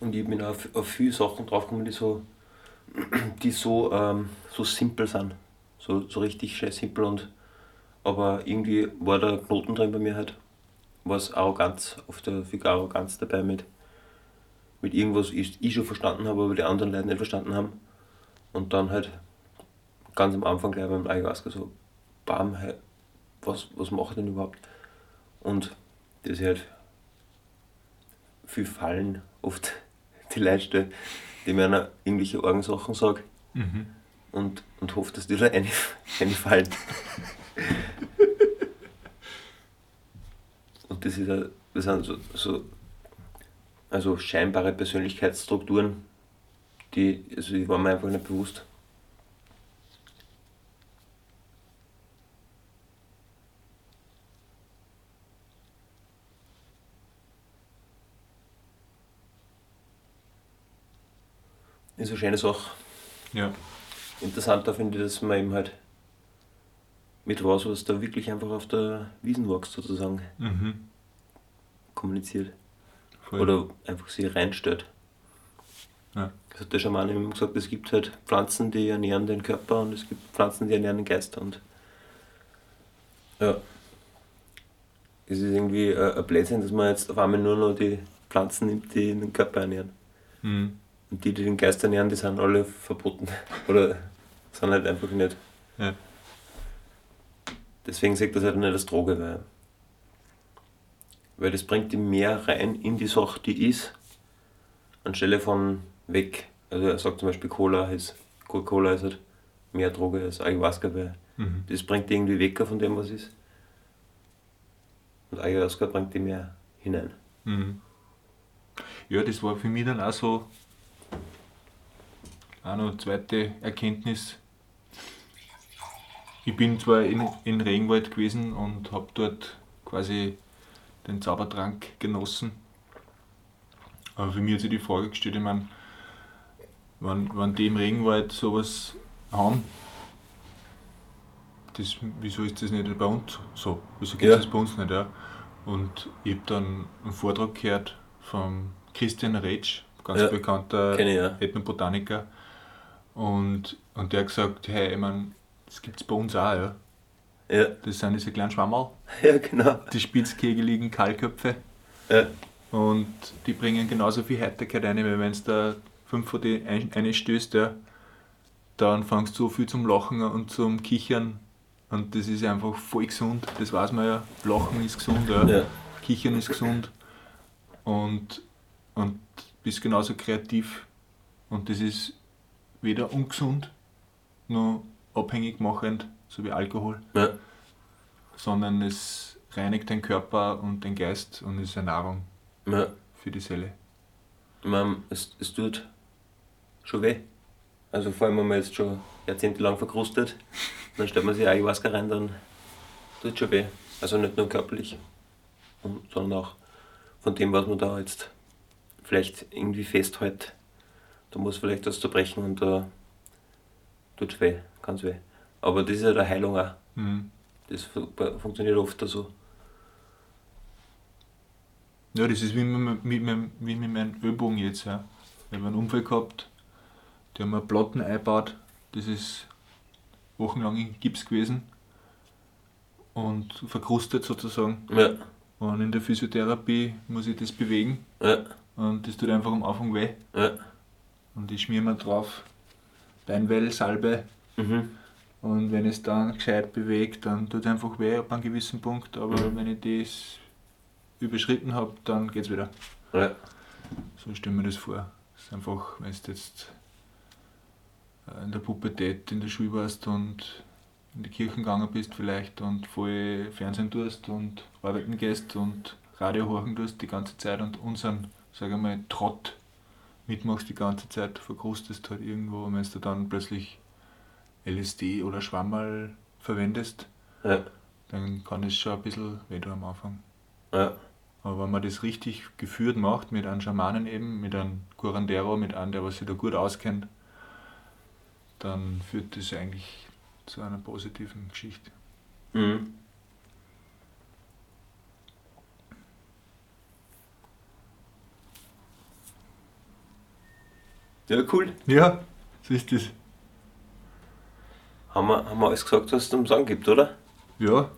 Und ich bin auf, auf viele Sachen draufgekommen, die so, die so, ähm, so simpel sind. So, so richtig schön simpel und aber irgendwie war der Knoten drin bei mir halt. Was Arroganz, oft viel Arroganz dabei mit, mit irgendwas, ich, ich schon verstanden habe, aber die anderen Leute nicht verstanden haben. Und dann halt ganz am Anfang gleich beim Ayahuasca so, bam, was, was mache ich denn überhaupt? Und das ist halt viel Fallen oft die Leute, die mir einer irgendwelche Orgensachen sagen mhm. und, und hoffe, dass die da eine, eine fallen. und das, ist a, das sind so, so also scheinbare Persönlichkeitsstrukturen, die, also die waren mir einfach nicht bewusst. Ist eine schöne Sache. Ja. Interessanter finde ich, dass man eben halt mit was, was da wirklich einfach auf der Wiesen wächst, sozusagen, mhm. kommuniziert. Voll. Oder einfach sich reinstellt. Ja. Das hat der Schaman eben gesagt, es gibt halt Pflanzen, die ernähren den Körper und es gibt Pflanzen, die ernähren den Geist. Und ja, es ist irgendwie ein Blödsinn, dass man jetzt auf einmal nur noch die Pflanzen nimmt, die den Körper ernähren. Mhm. Und die, die den Geist ernähren, die sind alle verboten. Oder sind halt einfach nicht. Ja. Deswegen sagt das halt nicht als Droge, weil, weil das bringt die mehr rein in die Sache, die ist, anstelle von weg. Also er sagt zum Beispiel Cola ist, Coca-Cola ist halt mehr Droge als Ayahuasca, weil mhm. das bringt die irgendwie weg von dem, was ist. Und Ayahuasca bringt die mehr hinein. Mhm. Ja, das war für mich dann auch so auch noch eine zweite Erkenntnis, ich bin zwar in, in Regenwald gewesen und habe dort quasi den Zaubertrank genossen, aber für mich hat sich die Frage gestellt, ich meine, wenn, wenn die im Regenwald sowas haben, das, wieso ist das nicht bei uns so? Wieso gibt es ja. das bei uns nicht? Ja? Und ich habe dann einen Vortrag gehört von Christian Retsch, ganz ja. bekannter. Ethnobotaniker. Und, und der hat gesagt, hey, ich meine, das gibt es bei uns auch, ja. Ja. Das sind diese kleinen Schwammerl. Ja, genau. Die spitzkegeligen Kahlköpfe. Ja. Und die bringen genauso viel Heiterkeit rein, weil wenn es da fünf von denen einstößt, ja, dann fangst du so viel zum Lachen und zum Kichern. Und das ist einfach voll gesund. Das weiß man ja. Lachen ist gesund, ja. ja. Kichern ist gesund. Und, und bist genauso kreativ. Und das ist weder ungesund noch abhängig machend, so wie Alkohol, ja. sondern es reinigt den Körper und den Geist und ist eine Nahrung Ja. für die Seele. Ich meine, es, es tut schon weh. Also vor allem, wenn man jetzt schon jahrzehntelang verkrustet, dann stellt man sich Ayahuasca rein, dann tut schon weh. Also nicht nur körperlich, sondern auch von dem, was man da jetzt vielleicht irgendwie festhält. Da muss vielleicht was zerbrechen und da tut weh, ganz weh. Aber das ist ja der Heilung auch. Mhm. Das fu- funktioniert oft so. Ja, das ist wie mit, mit, mit, wie mit meinem Ölbogen jetzt. Ja. Wir haben einen Unfall gehabt, die haben einen Platten eingebaut, das ist wochenlang in Gips gewesen und verkrustet sozusagen. Ja, Und in der Physiotherapie muss ich das bewegen ja, und das tut einfach am Anfang weh. ja. Und ich schmier mir drauf Beinwell, Salbe Mhm. und wenn es dann gescheit bewegt, dann tut es einfach weh ab einem gewissen Punkt, aber Mhm. wenn ich das überschritten habe, dann geht's wieder. Ja, So stelle mir das vor. Es ist einfach, wenn du jetzt äh, in der Pubertät in der Schule warst und in die Kirchen gegangen bist vielleicht und voll Fernsehen tust und arbeiten gehst und Radio horchen tust die ganze Zeit und unseren, sag ich mal, Trott mitmachst die ganze Zeit, verkrustest halt irgendwo und wenn du dann plötzlich LSD oder Schwammerl verwendest, ja, dann kann es schon ein bisschen weh tun am Anfang. ja. Aber wenn man das richtig geführt macht, mit einem Schamanen eben, mit einem Curandero, mit einem, der was sich da gut auskennt, dann führt das eigentlich zu einer positiven Geschichte. Mhm. Ja, cool. Ja, so ist das. Haben wir, haben wir alles gesagt, was es zum Sagen gibt, oder? Ja,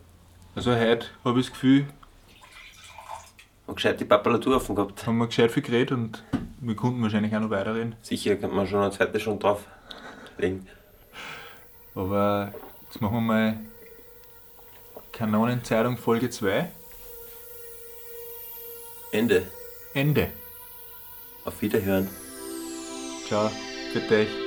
also heute habe ich das Gefühl, Und gescheit die Papalatur offen gehabt. haben wir gescheit viel geredet und wir konnten wahrscheinlich auch noch weiterreden. Sicher könnte man schon eine zweite schon drauf legen. Aber jetzt machen wir mal Kanonenzeitung Folge 2. Ende. Ende. Auf Wiederhören. Ciao, für euch.